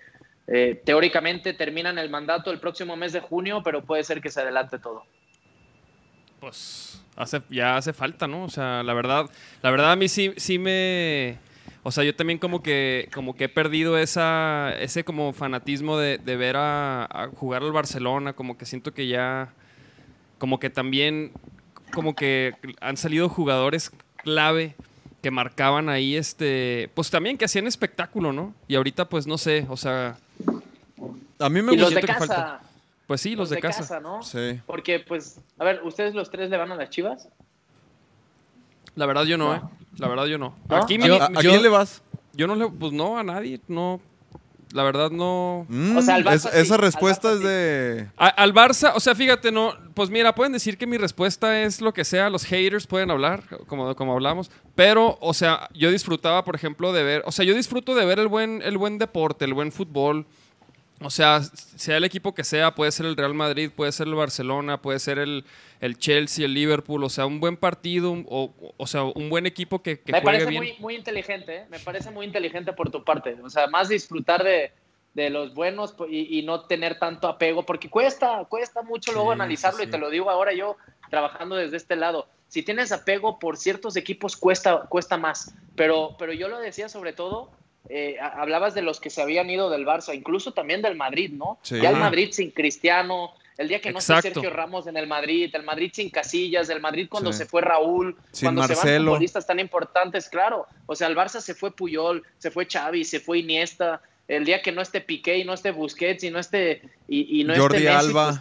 eh, teóricamente terminan el mandato el próximo mes de junio, pero puede ser que se adelante todo. Pues hace, ya hace falta, ¿no? O sea, la verdad, la verdad a mí sí, sí me... O sea, yo también como que, como que he perdido esa, ese como fanatismo de, de ver a, a jugar al Barcelona, como que siento que ya, como que también, como que han salido jugadores clave que marcaban ahí, este, pues también que hacían espectáculo, ¿no? Y ahorita pues no sé, o sea, A mí me Y los gusta. de que casa. falta. pues sí, los, de, casa. ¿no? Sí. Porque, pues, a ver, ¿ustedes los tres le van a las chivas? La verdad yo no, No. ¿eh? La verdad yo no. ¿No? Aquí mi- ¿A, a yo- quién le vas? Yo no le, pues no, a nadie, no. La verdad no... Mm, O sea, al Barça es- sí, esa al respuesta Barça es de... A- al Barça, o sea, fíjate, no, pues mira, pueden decir que mi respuesta es lo que sea, los haters pueden hablar, como, como hablamos, pero, o sea, yo disfrutaba, por ejemplo, de ver, o sea, yo disfruto de ver el buen, el buen deporte, el buen fútbol, o sea, sea el equipo que sea, puede ser el Real Madrid, puede ser el Barcelona, puede ser el, el Chelsea, el Liverpool, o sea, un buen partido, un- o, o sea, un buen equipo que, que me juegue parece bien. muy, muy inteligente, ¿eh? me parece muy inteligente por tu parte. O sea, más disfrutar de, de los buenos y, y no tener tanto apego, porque cuesta, cuesta mucho luego Sí, analizarlo sí, y te lo digo ahora yo trabajando desde este lado. Si tienes apego por ciertos equipos cuesta, cuesta más, pero, pero yo lo decía sobre todo, eh, hablabas de los que se habían ido del Barça, incluso también del Madrid, ¿no? Sí. Ya el. Madrid sin Cristiano, el día que no esté Exacto. Sergio Ramos en el Madrid, el Madrid sin Casillas, el Madrid cuando Sí. se fue Raúl, Sin cuando se van futbolistas tan importantes, claro. O sea, el Barça se fue Puyol, se fue Xavi, se fue Iniesta. El día que no esté Piqué y no esté Busquets y no esté y, y no Jordi esté Messi, Alba. pues,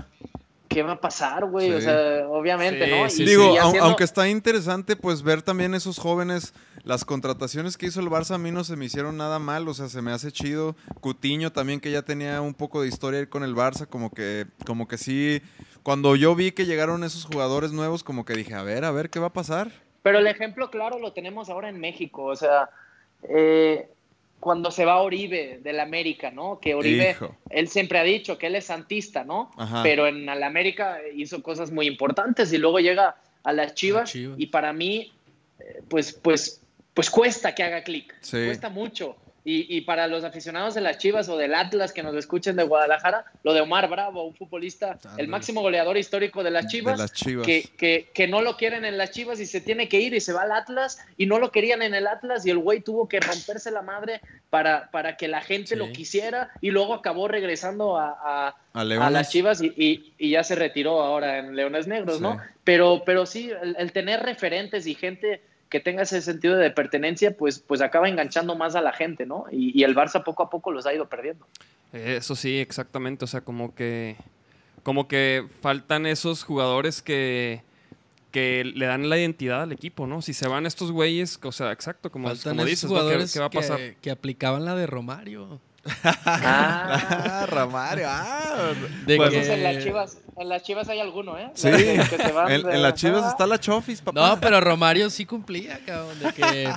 ¿qué va a pasar, güey? Sí. O sea, obviamente, Sí, ¿no? sí, Y- Digo, haciendo- aunque está interesante, pues ver también esos jóvenes, las contrataciones que hizo el Barça a mí no se me hicieron nada mal, o sea, se me hace chido. Cutiño también que ya tenía un poco de historia ahí con el Barça, como que, como que sí. Cuando yo vi que llegaron esos jugadores nuevos, como que dije, a ver, a ver, ¿qué va a pasar? Pero el ejemplo claro lo tenemos ahora en México. O sea, eh, cuando se va Oribe del América, ¿no? Que Oribe, Hijo. él siempre ha dicho que él es santista, ¿no? Ajá. Pero en el América hizo cosas muy importantes y luego llega a las Chivas, Chivas. y para mí, eh, pues, pues, pues cuesta que haga clic. Sí. Cuesta mucho. Y, y para los aficionados de las Chivas o del Atlas que nos escuchen de Guadalajara, lo de Omar Bravo, un futbolista, el máximo goleador histórico de las Chivas, de las Chivas. que, que, que no lo quieren en las Chivas y se tiene que ir y se va al Atlas y no lo querían en el Atlas y el güey tuvo que romperse la madre para, para que la gente Sí. lo quisiera y luego acabó regresando a, a, a a Leones. las Chivas y, y- y ya se retiró ahora en Leones Negros, Sí. ¿no? Pero, pero sí, el, el tener referentes y gente que tenga ese sentido de pertenencia, pues, pues acaba enganchando más a la gente, ¿no? Y, y el Barça poco a poco los ha ido perdiendo. Eso sí, exactamente. O sea, como que. Como que faltan esos jugadores que. que le dan la identidad al equipo, ¿no? Si se van estos güeyes, o sea, exacto, como, Faltan como esos dices, ¿no? ¿Qué- jugadores ¿Qué, va a pasar? Que, que aplicaban la de Romario. Ah, Ah, Ramario, ah. De Bueno. que- entonces en las Chivas, en las Chivas hay alguno, ¿eh? Sí, Que- que se van en, de- en las Chivas Ah. está la Chofis, papá. No, pero Romario sí cumplía, cabrón. De que,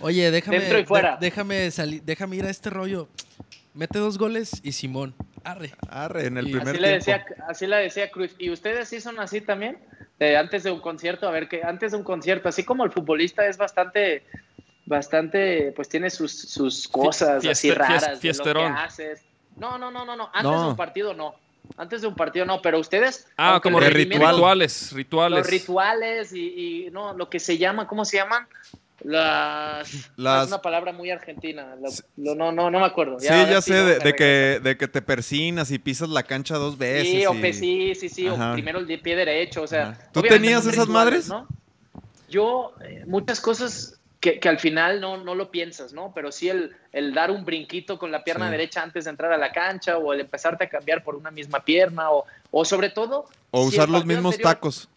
oye, déjame, Dentro y fuera. de- déjame salir, déjame ir a este rollo. Mete dos goles y Simón. Arre. Arre, en el Y primer Así le, decía, así le decía Cruz. ¿Y ustedes sí son así también? Eh, antes de un concierto, a ver, que antes de un concierto, así como el futbolista es bastante, bastante, pues tiene sus, sus cosas así raras, de lo que haces. No, no, no, no, no. Antes No. de un partido no. Antes de un partido no, pero ustedes... Ah, como rituales, rituales. Los rituales y, y, no, lo que se llama, ¿cómo se llaman? Las, Las- Es una palabra muy argentina. Lo- lo- no, no, no me acuerdo. Sí, ya sí, sé, no de, que, de que te persinas y pisas la cancha dos veces. Sí, o pe- sí, sí, sí, Ajá. o primero el pie derecho, o sea. Ajá. ¿Tú tenías esas rituales, madres? ¿no? Yo, eh, muchas cosas que, que al final no, no lo piensas, ¿no? Pero sí el, el dar un brinquito con la pierna Sí. derecha antes de entrar a la cancha, o el empezarte a cambiar por una misma pierna, o, o sobre todo. O si usar los mismos anterior- tacos.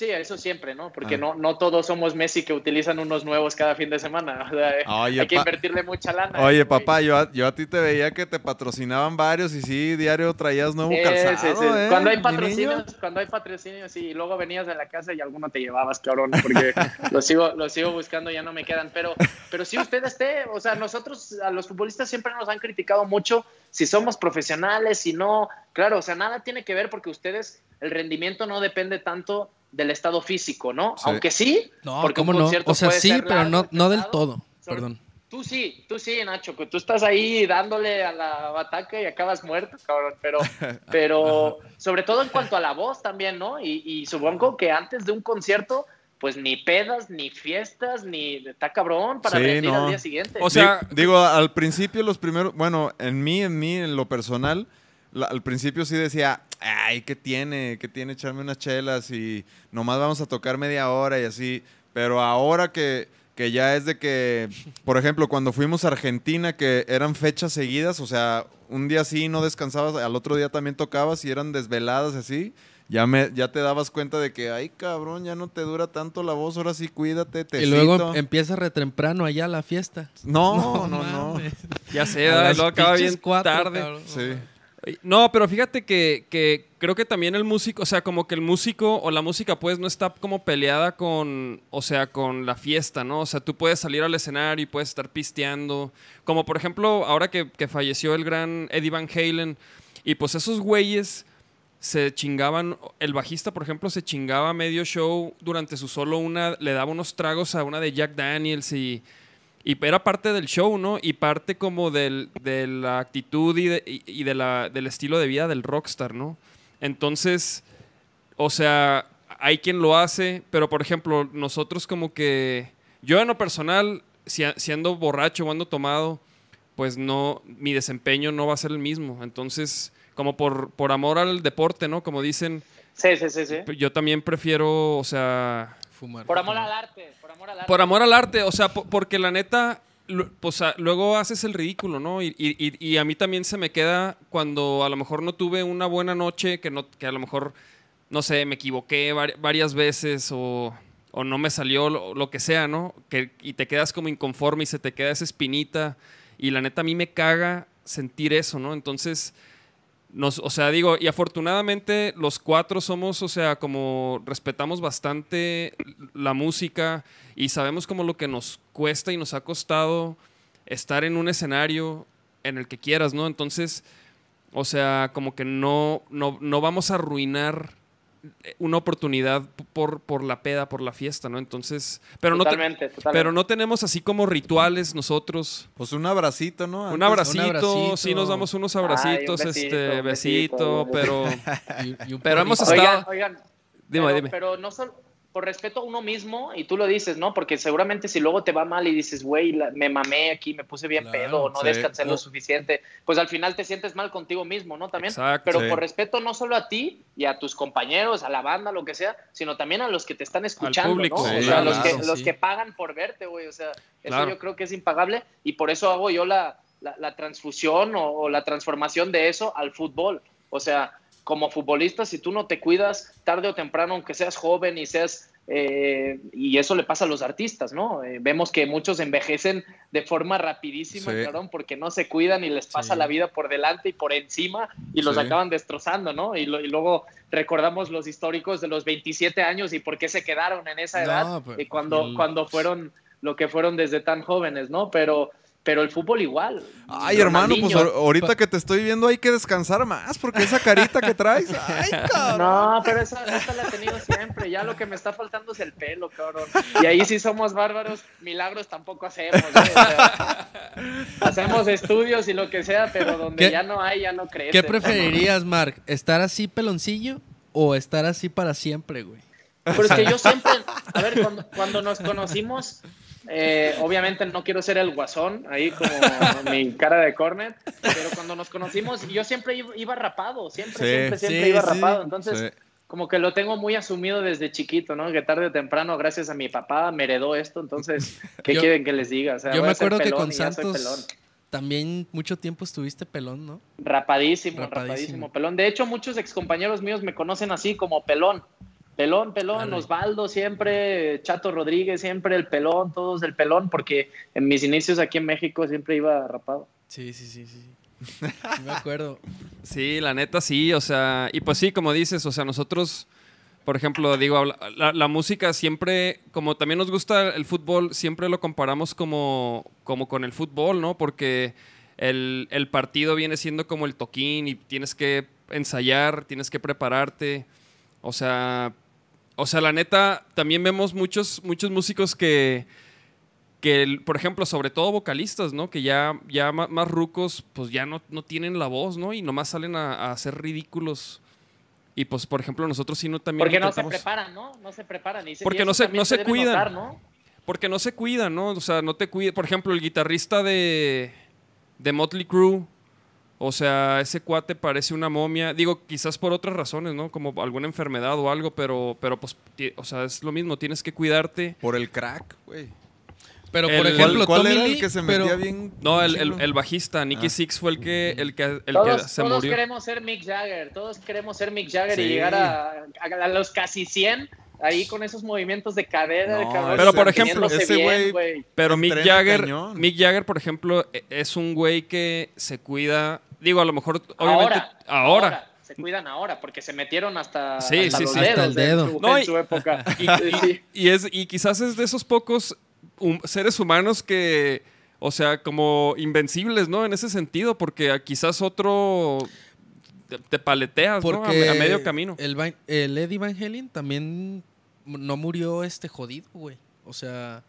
Sí, eso siempre, ¿no? Porque Ah. no, no todos somos Messi que utilizan unos nuevos cada fin de semana. O sea, Oye, hay que invertirle mucha lana. Oye, güey. papá, yo a, yo a ti te veía que te patrocinaban varios y sí, diario traías nuevo Sí, calzado, sí, sí. ¿eh? Cuando hay patrocinios, cuando hay patrocinios, sí, y luego venías a la casa y alguno te llevabas, cabrón, porque lo sigo, lo sigo buscando, ya no me quedan. Pero, pero si usted esté, o sea, nosotros, a los futbolistas siempre nos han criticado mucho si somos profesionales, si no, claro, o sea, nada tiene que ver porque ustedes, el rendimiento no depende tanto del estado físico, ¿no? Sí. Aunque sí, No, porque un ¿cómo no? O sea, puede sí, ser pero largo no, no del todo. Sobre- Perdón. Tú sí, tú sí, Nacho, que tú estás ahí dándole a la bataca y acabas muerto, cabrón. Pero, pero sobre todo en cuanto a la voz también, ¿no? Y, y supongo que antes de un concierto, pues ni pedas, ni fiestas, ni está cabrón para Sí, rendir no. al día siguiente. O sea- Di- digo, al principio los primeros, bueno, en mí, en mí, en lo personal, la- al principio sí decía, ay, ¿qué tiene? ¿Qué tiene echarme unas chelas y nomás vamos a tocar media hora y así? Pero ahora que, que ya es de que, por ejemplo, cuando fuimos a Argentina, que eran fechas seguidas, o sea, un día sí no descansabas, al otro día también tocabas y eran desveladas así. Ya, me, ya te dabas cuenta de que, ay cabrón, ya no te dura tanto la voz, ahora sí cuídate, te Y luego em- empieza retemprano allá la fiesta. No, no, no. mames. Ya sé, luego acaba bien cuatro, tarde. cabrón. Sí. No, pero fíjate que, que creo que también el músico, o sea, como que el músico o la música pues no está como peleada con, o sea, con la fiesta, ¿no? O sea, tú puedes salir al escenario y puedes estar pisteando. Como por ejemplo, ahora que, que falleció el gran Eddie Van Halen, y pues esos güeyes se chingaban, el bajista por ejemplo se chingaba medio show durante su solo una, le daba unos tragos a una de Jack Daniels y... Y era parte del show, ¿no? Y parte como del, de la actitud y, de- y- de la- del estilo de vida del rockstar, ¿no? Entonces, o sea, hay quien lo hace, pero por ejemplo, nosotros como que... Yo en lo personal, si, siendo borracho o ando tomado, pues no, mi desempeño no va a ser el mismo. Entonces, como por, por amor al deporte, ¿no? Como dicen, Sí, sí, sí, sí. yo también prefiero, o sea, Fumar. Por amor al arte, por amor al arte. por amor al arte, o sea, po- porque la neta, pues luego haces el ridículo, ¿no? Y, y- y- y a mí también se me queda cuando a lo mejor no tuve una buena noche, que, no, que a lo mejor, no sé, me equivoqué vari- varias veces o, o no me salió lo, lo que sea, ¿no? Que, y te quedas como inconforme y se te queda esa espinita. Y la neta a mí me caga sentir eso, ¿no? Entonces... Nos, o sea, digo, y afortunadamente los cuatro somos, o sea, como respetamos bastante la música y sabemos como lo que nos cuesta y nos ha costado estar en un escenario en el que quieras, ¿no? Entonces, o sea, como que no, no, no vamos a arruinar una oportunidad por, por la peda, por la fiesta, ¿no? Entonces, pero no, te- totalmente, totalmente. pero no tenemos así como rituales nosotros. Pues un abracito, ¿no? Un abracito, abracito. sí nos damos unos Ay, un abracitos, besito, este, un besito, besito, pero... Y- y un Pero hemos estado- Oigan, oigan. Dime, pero, dime. pero no solo por respeto a uno mismo, y tú lo dices, ¿no? Porque seguramente si luego te va mal y dices, güey, me mamé aquí, me puse bien Claro, pedo, no sí. descansé lo O- suficiente, pues al final te sientes mal contigo mismo, ¿no? También. Exacto, pero sí. por respeto no solo a ti y a tus compañeros, a la banda, lo que sea, sino también a los que te están escuchando, público, ¿no? sí, o sea, a los, que, los que pagan por verte, güey, o sea, eso Claro. yo creo que es impagable y por eso hago yo la, la, la transfusión o, o la transformación de eso al fútbol. O sea, como futbolista, si tú no te cuidas, tarde o temprano, aunque seas joven y seas... eh, y eso le pasa a los artistas, ¿no? Eh, vemos que muchos envejecen de forma rapidísima, Sí. cabrón, porque no se cuidan y les pasa Sí. la vida por delante y por encima y los Sí. acaban destrozando, ¿no? Y, lo- y luego recordamos los históricos de los 27 años y por qué se quedaron en esa No, edad pero- y cuando, el- cuando fueron lo que fueron desde tan jóvenes, ¿no? Pero, pero el fútbol igual. Ay, hermano, pues ahorita que te estoy viendo hay que descansar más, porque esa carita que traes, ay, cabrón. No, pero esa, esa la he tenido siempre. Ya lo que me está faltando es el pelo, cabrón. Y ahí sí somos bárbaros. Milagros tampoco hacemos. ¿eh? O sea, hacemos estudios y lo que sea, pero donde ¿Qué- ya no hay, ya no crece. ¿Qué preferirías, Mark? ¿Estar así peloncillo o estar así para siempre, güey? Pero es que yo siempre, a ver, cuando, cuando nos conocimos, eh, obviamente no quiero ser el guasón, ahí como mi cara de cornet, pero cuando nos conocimos, yo siempre iba, rapado, siempre, Sí, siempre, siempre sí, iba rapado. Entonces, Sí. como que lo tengo muy asumido desde chiquito, ¿no? Que tarde o temprano, gracias a mi papá, me heredó esto. Entonces, ¿qué Yo- quieren que les diga? O sea, Yo me acuerdo que con. Santos también mucho tiempo estuviste pelón, ¿no? Rapadísimo, Rapadísimo. rapadísimo, pelón. De hecho, muchos excompañeros míos me conocen así como pelón. Pelón, pelón, Dale. Osvaldo siempre, Chato Rodríguez siempre, el pelón, todos el pelón, porque en mis inicios aquí en México siempre iba rapado. Sí, sí, sí, sí. Sí me acuerdo. Sí, la neta sí, o sea, y pues sí, como dices, o sea, nosotros, por ejemplo, digo, la, la música siempre, como también nos gusta el fútbol, siempre lo comparamos como, como con el fútbol, ¿no? Porque el, el partido viene siendo como el toquín y tienes que ensayar, tienes que prepararte, o sea, o sea, la neta, también vemos muchos, muchos músicos que, que, por ejemplo, sobre todo vocalistas, ¿no? Que ya, ya más, rucos, pues ya no, no tienen la voz, ¿no? Y nomás salen a, a hacer ridículos. Y pues, por ejemplo, nosotros sí no también Porque no se preparan, ¿no? No se preparan. Y Porque y no se- no se cuidan. notar, ¿no? Porque no se cuidan, ¿no? O sea, no te cuida. Por ejemplo, el guitarrista de, de Motley Crue, o sea, ese cuate parece una momia. Digo, quizás por otras razones, ¿no? Como alguna enfermedad o algo, pero, pero pues, o sea, es lo mismo, tienes que cuidarte. Por el crack, güey. Pero El- por ¿Cuál- ejemplo, ¿Cuál Tommy era el que se pero- metía bien? No, el, el, el bajista, Nicky Ah. Six fue el que, el que, el que todos se todos murió. queremos ser Mick Jagger, todos queremos ser Mick Jagger Sí. y llegar a, a- a los casi 100 ahí con esos movimientos de cadera. de No, cabrón, Pero, por ejemplo, ese güey-. Pero Mick Jagger. Mick Jagger, por ejemplo, e- es un güey que se cuida. Digo, a lo mejor, obviamente, ahora, ahora. Se cuidan ahora porque se metieron hasta, Sí, hasta sí, los sí. dedos Hasta el en dedo. su- No, en y- su época. Y, Sí. y- y es, y quizás es de esos pocos seres humanos que, o sea, como invencibles, ¿no? En ese sentido, porque quizás otro te, te paleteas, ¿no? A, medio camino. El, el Eddie Van Halen también no murió este jodido, güey. O sea,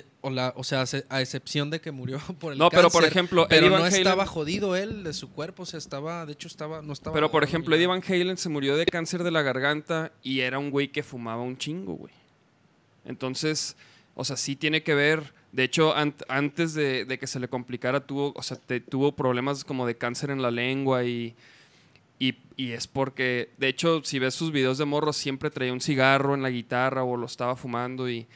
te- o, la, o sea, se- a excepción de que murió por el No, pero por cáncer, ejemplo, pero Eddie no Van Halen- estaba jodido él de su cuerpo, o sea, estaba, de hecho estaba, no estaba. Pero, por ejemplo, Eddie. Van Halen se murió de cáncer de la garganta y era un güey que fumaba un chingo, güey. Entonces, o sea, sí tiene que ver. De hecho, ant- antes de, de que se le complicara, tuvo, o sea, te- tuvo problemas como de cáncer en la lengua y, y, y es porque, de hecho, si ves sus videos de morro, siempre traía un cigarro en la guitarra o lo estaba fumando y,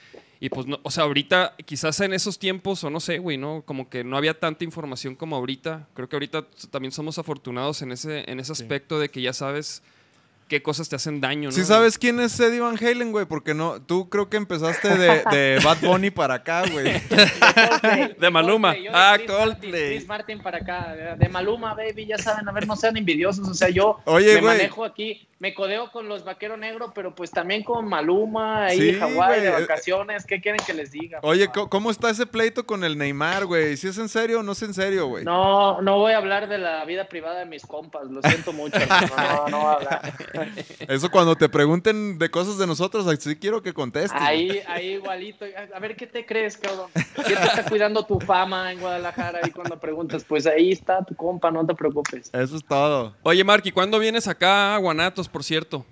y pues, no, o sea, ahorita, quizás en esos tiempos, o no sé, güey, ¿no? Como que no había tanta información como ahorita. Creo que ahorita también somos afortunados en ese, en ese aspecto de que ya sabes qué cosas te hacen daño, ¿no? Sí sabes quién es Eddie Van Halen, güey, porque no, tú creo que empezaste de, de Bad Bunny para acá, güey. De Maluma. Coldplay, Ah, Chris Martin, Coldplay. Chris Martin para acá. De, de Maluma, baby, ya saben, a ver, no sean envidiosos. O sea, yo Oye, me güey. manejo aquí, me codeo con los vaqueros negros, pero pues también con Maluma, ahí Sí, en Hawái de güey. vacaciones. ¿Qué quieren que les diga? Oye, papá? ¿cómo- ¿cómo está ese pleito con el Neymar, güey? ¿Si es en serio o no es en serio, güey? No, no voy a hablar de la vida privada de mis compas, lo siento mucho, no, no voy a hablar. Eso cuando te pregunten de cosas de nosotros, sí quiero que contestes. Ahí, ahí igualito. A ver, ¿qué te crees, cabrón? ¿Quién te está cuidando tu fama en Guadalajara? Ahí cuando preguntas, pues ahí está tu compa, no te preocupes. Eso es todo. Oye, Mark, ¿y cuándo vienes acá a Guanatos, por cierto?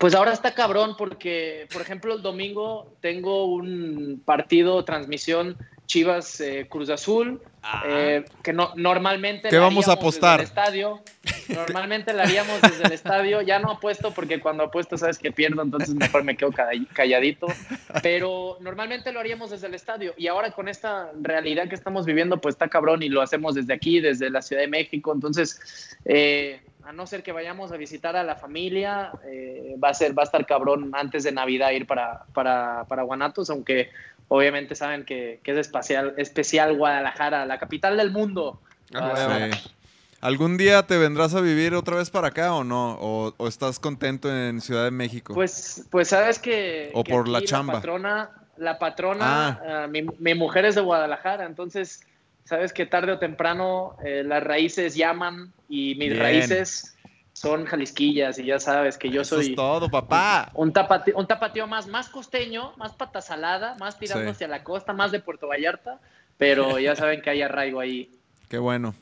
Pues ahora está cabrón porque, por ejemplo, el domingo tengo un partido, transmisión Chivas eh, Cruz Azul, eh, que no, normalmente ¿Qué la vamos a apostar? desde el estadio. Normalmente la haríamos desde el estadio. Ya no apuesto porque cuando apuesto sabes que pierdo, entonces mejor me quedo calla- calladito. Pero normalmente lo haríamos desde el estadio. Y ahora con esta realidad que estamos viviendo, pues está cabrón y lo hacemos desde aquí, desde la Ciudad de México. Entonces, eh, a no ser que vayamos a visitar a la familia, eh, va a ser, va a estar cabrón antes de Navidad ir para, para, para Guanatos, aunque obviamente saben que, que es especial, especial Guadalajara, la capital del mundo. Ah. Sí. ¿Algún día te vendrás a vivir otra vez para acá o no? ¿O, o estás contento en Ciudad de México? Pues, pues sabes que. O que por la chamba. patrona, la patrona, Ah. ah, mi, mi mujer es de Guadalajara, entonces sabes que tarde o temprano eh, las raíces llaman y mis Bien. raíces son jalisquillas y ya sabes que yo Eso soy es todo, papá. un tapateo, un más, más costeño, más patasalada, más tirando Sí. hacia la costa, más de Puerto Vallarta, pero ya saben que hay arraigo ahí. Qué bueno.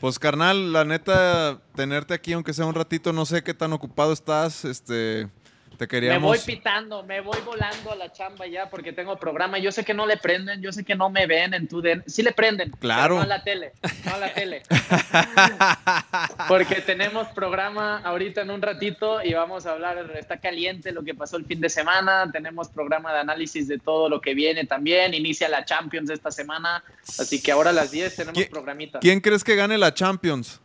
Pues carnal, la neta, tenerte aquí, aunque sea un ratito, no sé qué tan ocupado estás, este, te Me voy queríamos... pitando, me voy volando a la chamba ya porque tengo programa. Yo sé que no le prenden, yo sé que no me ven en tu den. Sí le prenden, Claro. pero no a la tele, no a la tele. porque tenemos programa ahorita en un ratito y vamos a hablar, está caliente lo que pasó el fin de semana, tenemos programa de análisis de todo lo que viene también, inicia la Champions esta semana, así que ahora a las 10 tenemos ¿Qui- programitas. ¿Quién crees que gane la Champions?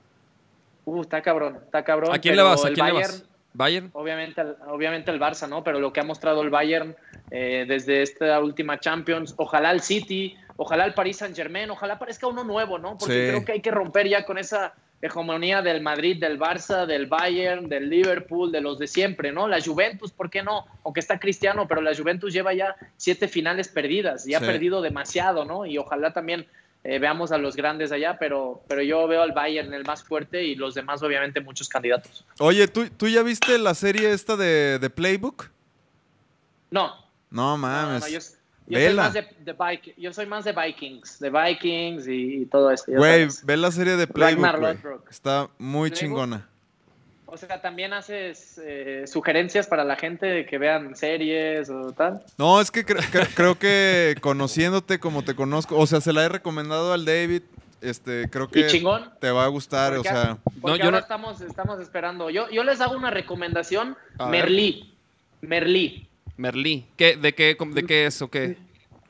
Uh, está cabrón, está cabrón. ¿A quién le vas? ¿A quién le Bayern- vas? ¿Bayern? Obviamente, el- obviamente el Barça, ¿no? Pero lo que ha mostrado el Bayern eh, desde esta última Champions, ojalá el City, ojalá el Paris Saint Germain, ojalá parezca uno nuevo, ¿no? Porque Sí. creo que hay que romper ya con esa hegemonía del Madrid, del Barça, del Bayern, del Liverpool, de los de siempre, ¿no? La Juventus, ¿por qué no? Aunque está Cristiano, pero la Juventus lleva ya siete finales perdidas y ha perdido demasiado, ¿no? Y ojalá también eh, veamos a los grandes allá, pero, pero yo veo al Bayern el más fuerte y los demás, obviamente, muchos candidatos. Oye, ¿tú, ¿tú ya viste la serie esta de, de Playbook? No, No mames. no, yo, yo soy más de, de yo soy más de Vikings, de Vikings y, y todo esto. Güey, ve la serie de Playbook. Está muy Playbook. chingona. O sea, también haces eh, sugerencias para la gente de que vean series o tal. No, es que cre- cre- creo que conociéndote como te conozco, o sea, se la he recomendado al David, este, creo que Y chingón. te va a gustar, o sea, Porque No, yo ahora no- estamos, estamos esperando. Yo, yo les hago una recomendación. A ver. Merlí. Merlí. Merlí. ¿Qué, de, qué, de qué es o qué?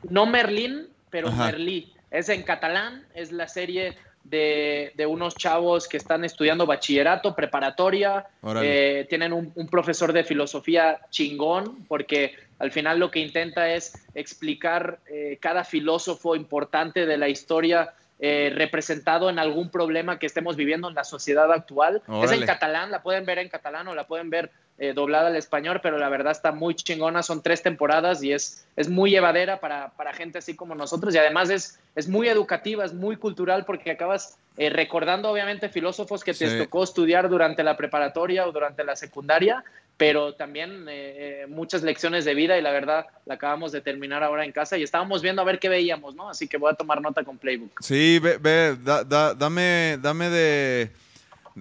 no Merlín, pero Ajá. Merlí. Es en catalán, es la serie de, de unos chavos que están estudiando bachillerato, preparatoria, eh, tienen un, un profesor de filosofía chingón, porque al final lo que intenta es explicar eh, cada filósofo importante de la historia eh, representado en algún problema que estemos viviendo en la sociedad actual. Es en catalán, la pueden ver en catalán o la pueden ver eh, doblada al español, pero la verdad está muy chingona, son tres temporadas y es, es muy llevadera para, para gente así como nosotros y además es, es muy educativa, es muy cultural porque acabas eh, recordando obviamente filósofos que te tocó estudiar durante la preparatoria o durante la secundaria, pero también eh, muchas lecciones de vida y la verdad la acabamos de terminar ahora en casa y estábamos viendo a ver qué veíamos, ¿no? Así que voy a tomar nota con Playbook. Sí, ve, ve, da- da- dame, dame de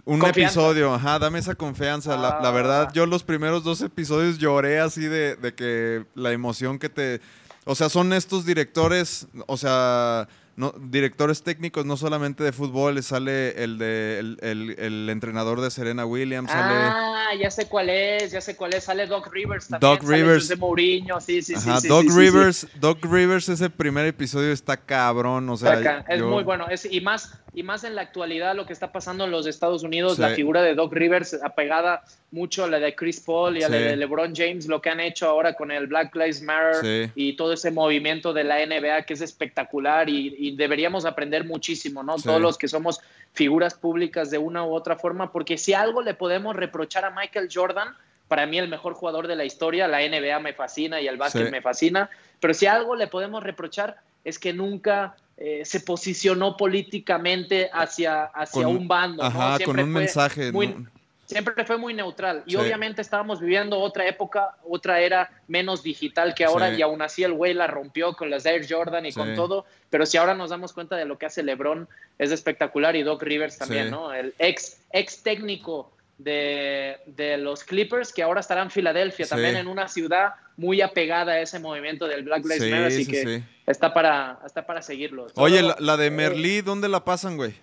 un Confianza. episodio, ajá, dame esa confianza. La, la Ah. verdad, yo los primeros dos episodios lloré así de, de que la emoción que te... O sea, son estos directores, o sea, no, directores técnicos, no solamente de fútbol, sale el de el, el- el entrenador de Serena Williams, sale... Ah, ya sé cuál es, ya sé cuál es. Sale Doc Rivers también. Doc sale Rivers. José Mourinho, sí, sí, sí. Ajá, sí, Doc sí, sí, sí. Rivers, Doc Rivers, ese primer episodio está cabrón, o sea, Acá, es yo- muy bueno. Es, y, más, y más en la actualidad, lo que está pasando en los Estados Unidos, Sí. la figura de Doc Rivers apegada mucho a la de Chris Paul y a la de LeBron James, lo que han hecho ahora con el Black Lives Matter Sí. y todo ese movimiento de la NBA que es espectacular y, y deberíamos aprender muchísimo, ¿no? Todos los que somos figuras públicas de una u otra forma, porque si algo le podemos reprochar a Michael Jordan, para mí el mejor jugador de la historia, la NBA me fascina y el básquet me fascina, pero si algo le podemos reprochar es que nunca eh, se posicionó políticamente hacia, hacia Con- un bando. ¿no? Ajá, con Siempre un mensaje. muy- ¿no? Siempre fue muy neutral. Y Sí. obviamente estábamos viviendo otra época, otra era menos digital que ahora, Sí. y aún así el güey la rompió con las Air Jordan y Sí. con todo. Pero si ahora nos damos cuenta de lo que hace LeBron, es espectacular. Y Doc Rivers también. ¿no? El ex, ex técnico de, de los Clippers, que ahora estará en Filadelfia, Sí. también en una ciudad muy apegada a ese movimiento del Black Lives Sí, Matter. Así sí, que sí. está para, está para seguirlo. Oye, la, la de Merlí, ¿dónde la pasan, güey?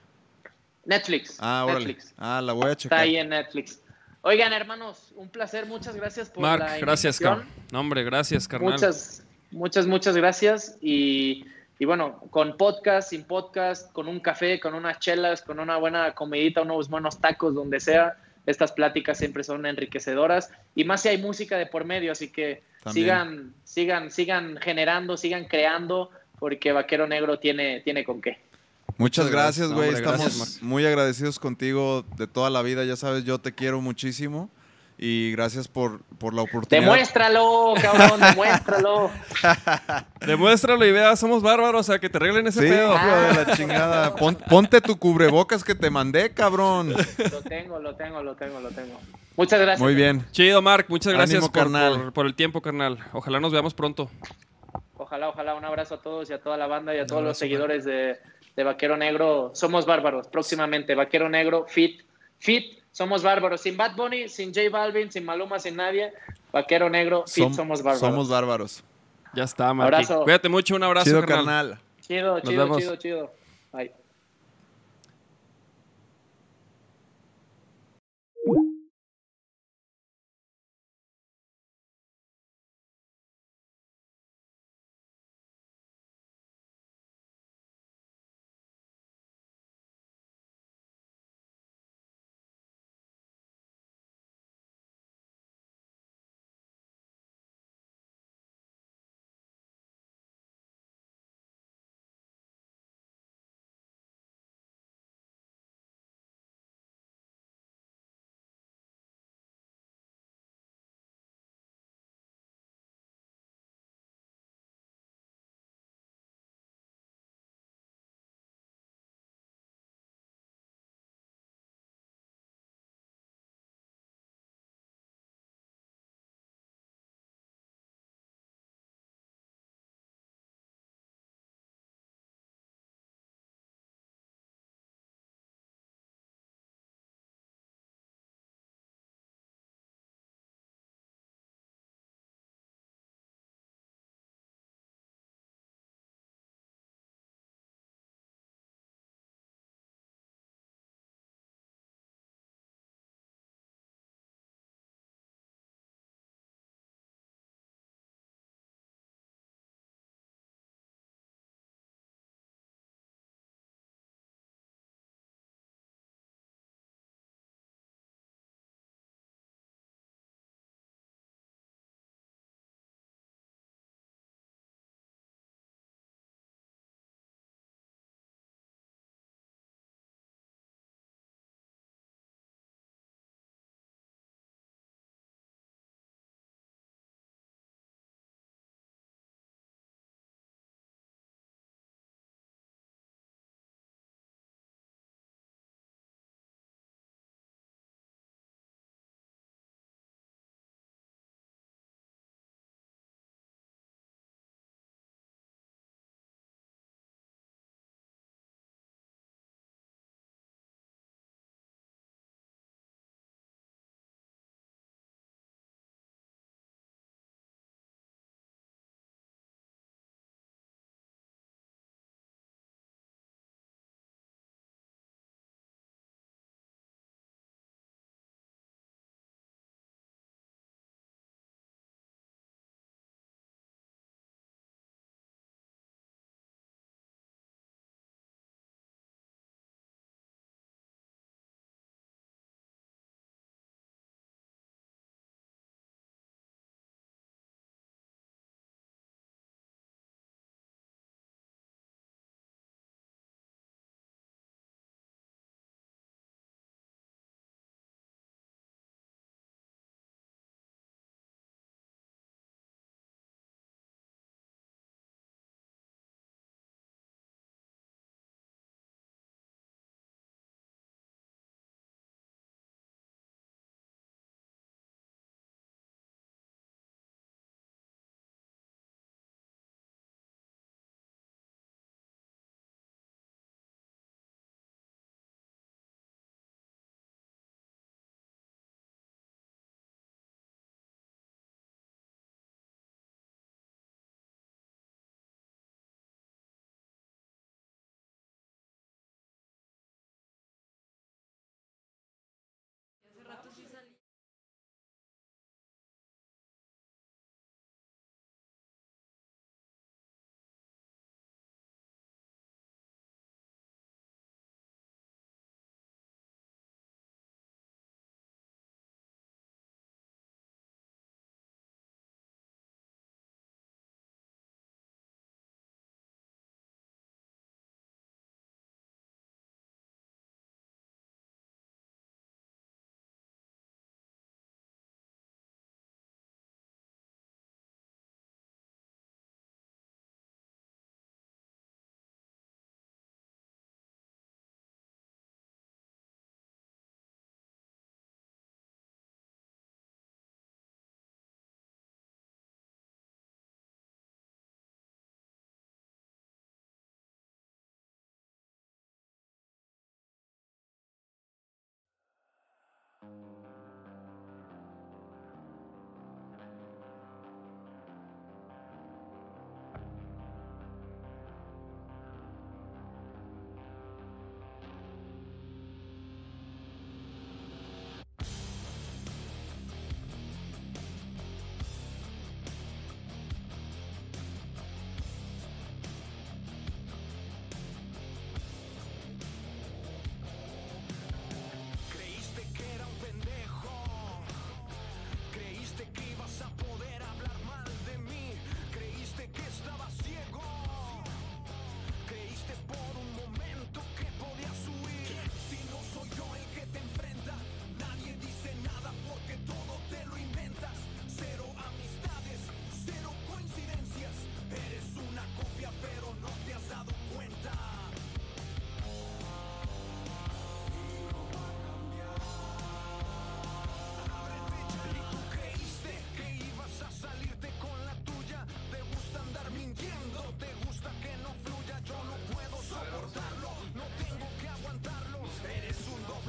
Netflix. Ah, órale. Netflix. Ah, la voy a Está checar. ahí en Netflix. Oigan, hermanos, un placer. Muchas gracias por Marc, la gracias, invitación. carnal. No, hombre, gracias, carnal. Muchas, muchas, muchas gracias. Y, y bueno, con podcast, sin podcast, con un café, con unas chelas, con una buena comidita, unos buenos tacos, donde sea, estas pláticas siempre son enriquecedoras. Y más si hay música de por medio, así que También. sigan, sigan, sigan generando, sigan creando, porque Vaquero Negro tiene, tiene con qué. Muchas gracias, güey. Estamos gracias, muy agradecidos contigo de toda la vida. Ya sabes, yo te quiero muchísimo. Y gracias por, por la oportunidad. Demuéstralo, cabrón, demuéstralo. Demuéstralo y vea, somos bárbaros, o sea, que te arreglen ese Sí, pedo. hijo de la chingada. Pon- ponte tu cubrebocas que te mandé, cabrón. Lo tengo, lo tengo, lo tengo, lo tengo. Muchas gracias. Muy bien. Chido, Marc, muchas gracias Ánimo, por, carnal. por- por el tiempo, carnal. Ojalá nos veamos pronto. Ojalá, ojalá. Un abrazo a todos y a toda la banda y a Un todos los seguidores de, de Vaquero Negro. Somos bárbaros. Próximamente, Vaquero Negro, Fit. Fit, somos bárbaros. Sin Bad Bunny, sin J Balvin, sin Maluma, sin nadie. Vaquero Negro, Som- somos bárbaros. Somos bárbaros. Ya está, Marc. Abrazo. Cuídate mucho, un abrazo, Chido, carnal. carnal. Chido, chido, chido, chido. Bye.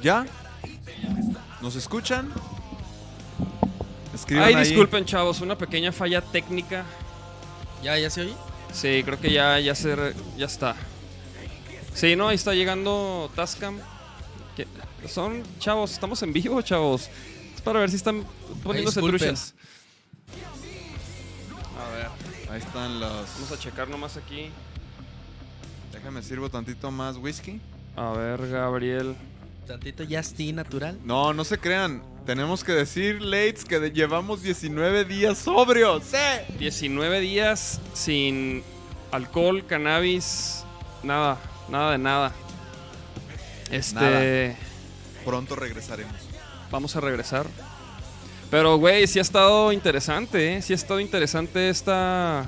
¿Ya? ¿Nos escuchan? Escriban Ay, ahí. disculpen, chavos, una pequeña falla técnica. ¿Ya, ya se oye? Sí, creo que ya, ya, se re- ya está. Sí, no, ahí está llegando Tascam. Que son, chavos, estamos en vivo, chavos. Es para ver si están poniéndose disculpen. truchas. A ver, Ahí están los... vamos a checar nomás aquí. Déjame sirvo tantito más whisky. A ver, Gabriel. Tantito Justin natural. No, no se crean. Tenemos que decir, Lates, que llevamos 19 días sobrios. ¡Sí! 19 días sin alcohol, cannabis, nada, nada de nada. Este, Nada. Pronto regresaremos. vamos a regresar. Pero, güey, sí ha estado interesante, ¿eh? Sí ha estado interesante esta.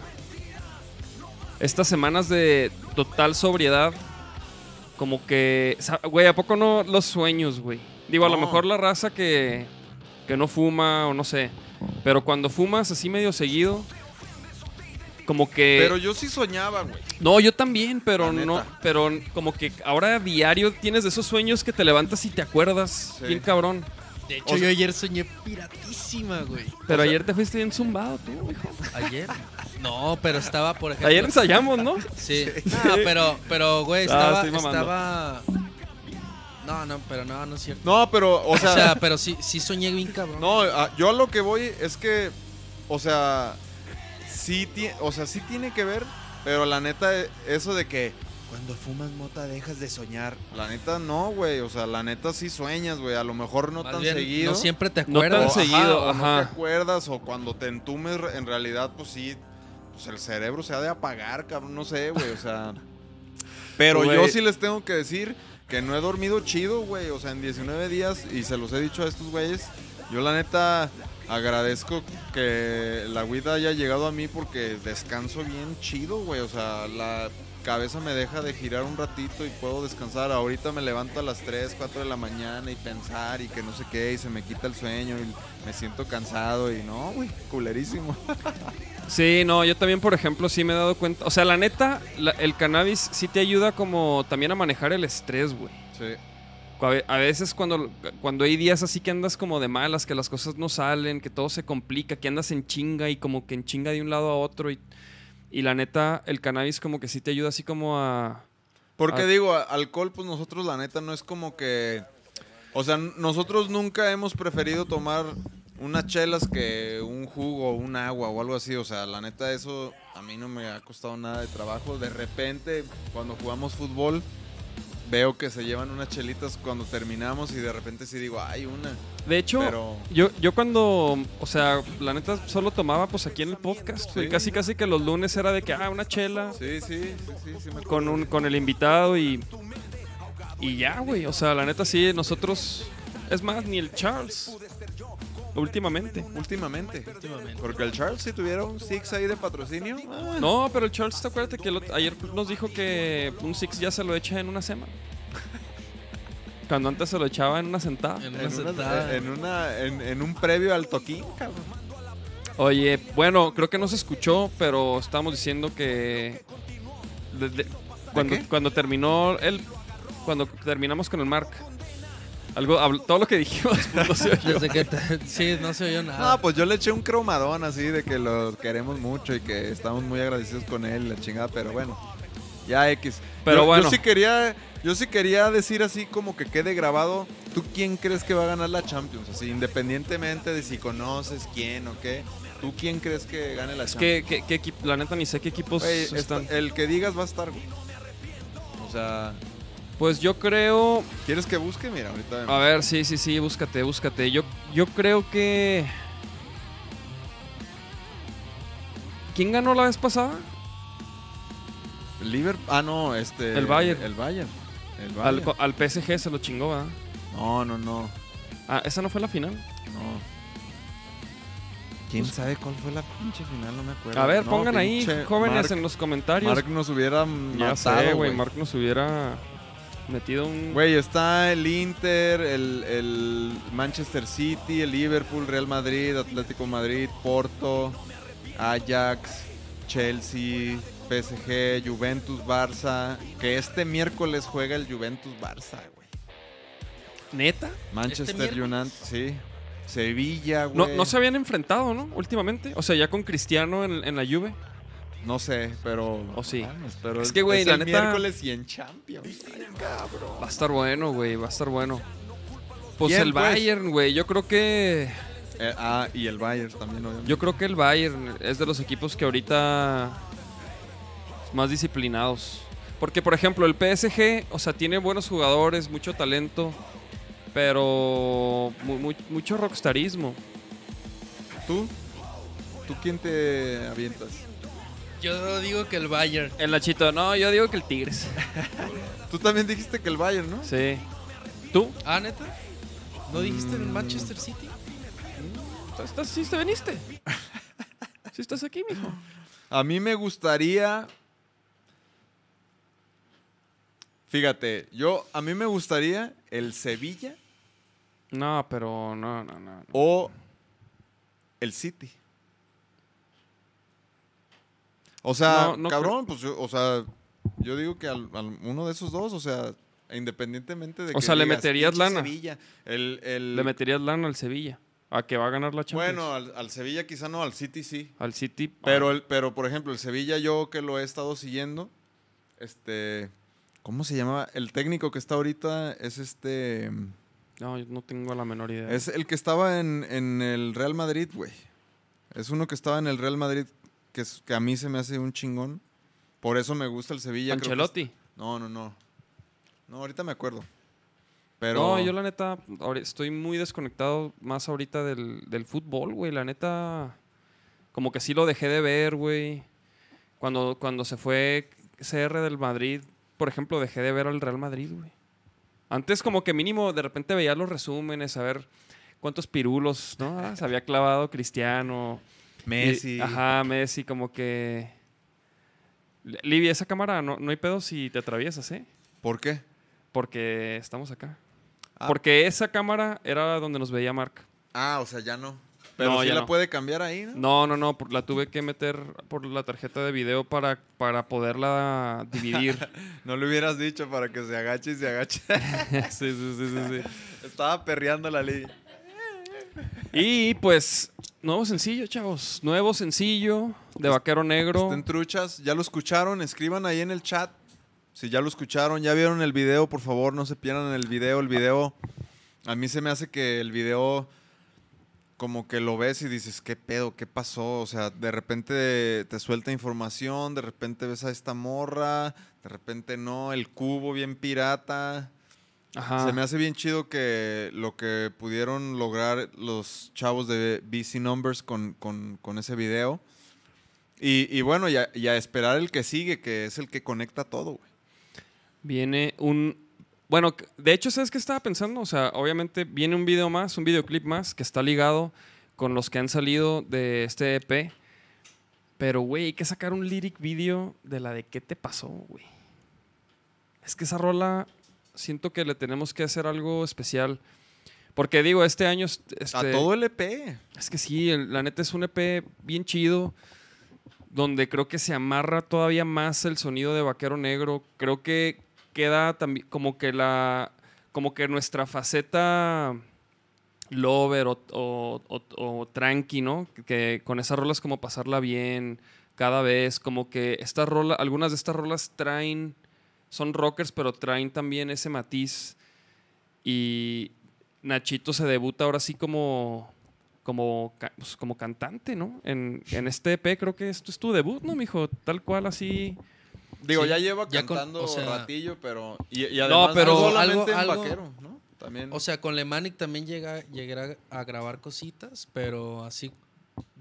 Estas semanas de total sobriedad. Como que. Güey, ¿a poco no los sueños, güey? Digo, a lo mejor la raza que. Que no fuma o no sé. Pero cuando fumas así medio seguido. Como que. Pero yo sí soñaba, güey. No, yo también, pero no, pero como que ahora a diario tienes de esos sueños que te levantas y te acuerdas, Sí. bien cabrón. De hecho, O sea- yo ayer soñé piratísima, güey. Pero ayer te fuiste bien zumbado tú, hijo. ¿Ayer? No, pero estaba, por ejemplo... Ayer ensayamos, ¿no? Sí. No, pero, pero, güey, Ah, estaba... estaba... No, no, pero no, no es cierto. No, pero, o O sea, sea, pero sí, sí soñé bien cabrón. no, a- yo a lo que voy es que, o sea, sí, o sea, sí tiene que ver, pero la neta, eso de que cuando fumas mota dejas de soñar. La neta, no, güey. O sea, la neta sí sueñas, güey. A lo mejor no Más tan bien, seguido. No siempre te No tan acuerdas. O, seguido, o no ajá. te acuerdas, o cuando te entumes, en realidad, pues sí, pues el cerebro se ha de apagar, cabrón, no sé, güey, o sea. Pero yo sí les tengo que decir que no he dormido chido, güey, o sea, en 19 días, y se los he dicho a estos güeyes, yo la neta agradezco que la weed haya llegado a mí porque descanso bien chido, güey, o sea, la cabeza me deja de girar un ratito y puedo descansar. Ahorita me levanto a las 3, 4 de la mañana y pensar y que no sé qué, y se me quita el sueño y me siento cansado y no, güey, culerísimo. Sí, no, yo también, por ejemplo, sí me he dado cuenta. O sea, la neta, la- el cannabis sí te ayuda como también a manejar el estrés, güey. Sí. A veces cuando, cuando hay días así que andas como de malas, que las cosas no salen, que todo se complica, que andas en chinga y como que en chinga de un lado a otro y, y la neta, el cannabis como que sí te ayuda así como a... Porque digo, alcohol, pues nosotros la neta no es como que... O sea, nosotros nunca hemos preferido tomar unas chelas que un jugo, un agua o algo así. O sea, la neta eso a mí no me ha costado nada de trabajo. De repente, cuando jugamos fútbol, veo que se llevan unas chelitas cuando terminamos y de repente sí digo, ay, una. De hecho, Pero... yo, yo cuando, o sea, la neta solo tomaba pues aquí en el podcast. Sí. Casi casi que los lunes era de que, ah, una chela Sí, sí, sí, sí, sí me con, un, con el invitado y... Y ya, güey. O sea, la neta sí, nosotros... Es más, ni el Charles. Últimamente. Últimamente. Últimamente. Porque el Charles si tuviera un Six ahí de patrocinio. ah, No, pero el Charles, ¿te acuerdas que el ot- ayer nos dijo que un Six ya se lo echa en una semana? Cuando antes se lo echaba en una sentada. En una En, una- sentada. en, una- en- en un previo al toquín, cabrón. Oye, bueno, creo que no se escuchó, pero estábamos diciendo que desde- cuando, qué? cuando terminó el cuando terminamos con el Mark, algo habl- todo lo que dijimos pues, no se oyó. Desde que te- sí, no se oyó nada. Ah, pues yo le eché un cromadón así de que lo queremos mucho y que estamos muy agradecidos con él, la chingada, pero bueno. Ya X. Pero yo, bueno. Yo sí quería, yo sí quería decir así como que quede grabado. ¿Tú quién crees que va a ganar la Champions? Así, independientemente de si conoces quién o qué. ¿Tú quién crees que gane la Es Champions? que, que- qué equipo, la neta ni sé qué equipos está- están. el que digas va a estar, güey. O sea, Pues yo creo, ¿quieres que busque? Mira, ahorita. a ver, sí, sí, sí, búscate, búscate. Yo, yo creo que ¿Quién ganó la vez pasada? El Liverpool. Ah, no, este. El Bayern. El Bayern. El Al, Bayern. al PSG se lo chingó, ¿verdad? No, no, no. Ah, esa no fue la final. No. ¿Quién sabe cuál fue la pinche final? No me acuerdo. A ver, No, pongan ahí, jóvenes, Mark- en los comentarios. Mark nos hubiera ya sé, güey, güey. Mark nos hubiera metido un... Güey, está el Inter, el, el Manchester City, el Liverpool, Real Madrid, Atlético Madrid, Porto, Ajax, Chelsea, PSG, Juventus, Barça. Que este miércoles juega el Juventus Barça, güey. ¿Neta? Manchester ¿Este? United, sí. Sevilla, No, güey. no se habían enfrentado, ¿no? Últimamente. O sea, ya con Cristiano en, en la Juve. No sé, pero. ¿O sí? Mames, pero Es que, güey, la el neta- miércoles y en Champions. Ay, cabrón. Va a estar bueno, güey. Va a estar bueno. Pues el pues. Bayern, güey. Yo creo que. Eh, ah, y el Bayern también, obviamente. Yo creo que el Bayern es de los equipos que ahorita más disciplinados. Porque, por ejemplo, el PSG, o sea, tiene buenos jugadores, mucho talento, pero mu- mu- mucho rockstarismo. ¿Tú? ¿Tú quién te avientas? Yo digo que el Bayern. El Nachito, no, yo digo que el Tigres. Tú también dijiste que el Bayern, ¿no? Sí. ¿Tú? Ah, ¿neta? ¿No dijiste el Manchester City? ¿Estás, sí te viniste? ¿Sí estás aquí, mijo? A mí me gustaría. Fíjate, yo a mí me gustaría el Sevilla No, pero no, no, no. no. o el City. O sea, No, no cabrón, pues yo, o sea, yo digo que al, al- uno de esos dos, o sea, independientemente de O que sea, le digas, meterías "Pinche lana". Sevilla, el, el- Le meterías lana al Sevilla. A que va a ganar la Champions. bueno, al, al Sevilla quizá no, al City sí. al City. Pero, el, pero, por ejemplo, el Sevilla, yo que lo he estado siguiendo, este. ¿Cómo se llamaba? El técnico que está ahorita es este. No, yo no tengo la menor idea. Es el que estaba en, en el Real Madrid, güey. Es uno que estaba en el Real Madrid, que, es- que a mí se me hace un chingón. Por eso me gusta el Sevilla. creo que Ancelotti. es- no, no, no. No, ahorita me acuerdo. Pero. No, yo la neta estoy muy desconectado más ahorita del, del fútbol, güey. La neta, como que sí lo dejé de ver, güey. Cuando, cuando se fue CR del Madrid, por ejemplo, dejé de ver al Real Madrid, güey. Antes como que mínimo de repente veía los resúmenes, a ver cuántos pirulos, ¿no? Ah, se había clavado Cristiano. Messi. Y- ajá, Messi, como que... Livia, esa cámara no, no hay pedo si te atraviesas, ¿eh? ¿Por qué? Porque estamos acá. Ah. Porque esa cámara era donde nos veía Mark. Ah, o sea, ya no. Pero No, sí ya la no. puede cambiar ahí, ¿no? No, no, no, por- la tuve que meter por la tarjeta de video para, para poderla dividir. No le hubieras dicho para que se agache y se agache. sí, sí, sí, sí, sí. Estaba perreando la ley. Y pues, nuevo sencillo, chavos. Nuevo sencillo de Vaquero Negro. Estén truchas, ya lo escucharon, escriban ahí en el chat. Si ya lo escucharon, ya vieron el video, por favor, no se pierdan el video. El video, a mí se me hace que el video, como que lo ves y dices, ¿qué pedo? ¿Qué pasó? O sea, de repente te suelta información, de repente ves a esta morra, de repente no, el cubo bien pirata. Ajá. Se me hace bien chido que lo que pudieron lograr los chavos de BC Numbers con, con- con ese video. Y, y bueno, y a, y a esperar el que sigue, que es el que conecta todo, güey. Viene un. Bueno, de hecho, ¿sabes qué estaba pensando? O sea, obviamente viene un video más, un videoclip más, que está ligado con los que han salido de este EP. Pero, güey, hay que sacar un lyric video de la de qué te pasó, güey. Es que esa rola siento que le tenemos que hacer algo especial. Porque digo, este año. es- A este- todo el EP. es que sí, el- la neta es un EP bien chido, donde creo que se amarra todavía más el sonido de Vaquero Negro. Creo que queda también como que la, como que nuestra faceta lover o, o, o- o tranqui, ¿no? Que con esas rolas como pasarla bien cada vez, como que estas rolas, algunas de estas rolas traen, son rockers, pero traen también ese matiz. Y Nachito se debuta ahora sí como, como, pues, como cantante, ¿no? En, en este EP creo que esto es tu debut, ¿no, mijo? Tal cual así. Digo, Sí, ya lleva ya con- cantando o sea- ratillo, pero... Y, y además pero- no solamente algo- en algo- vaquero, ¿no? También... O sea, con Lemanic también llega, llegará a grabar cositas, pero así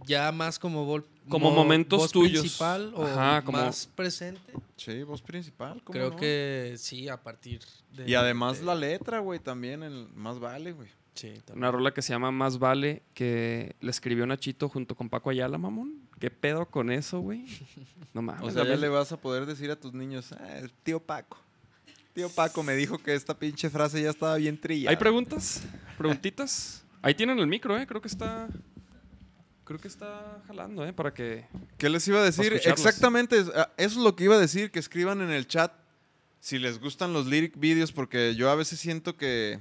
ya más como vol- Como mo- momentos voz tuyos. principal o Ajá, como- más presente. sí, voz principal, ¿cómo Creo no? que sí, a partir de... Y además de- la letra, güey, también, el más vale, güey. Sí, también. Una rola que se llama Más Vale, que le escribió Nachito junto con Paco Ayala, mamón. ¿Qué pedo con eso, güey? No mames. O sea, ya le vas a poder decir a tus niños, "Ah, el tío Paco. Tío Paco me dijo que esta pinche frase ya estaba bien trillada. ¿Hay preguntas? ¿Preguntitas? Ahí tienen el micro, ¿eh? Creo que está... Creo que está jalando, ¿eh? Para que... ¿Qué les iba a decir? Exactamente, ah, eso es lo que iba a decir, que escriban en el chat si les gustan los lyric videos, porque yo a veces siento que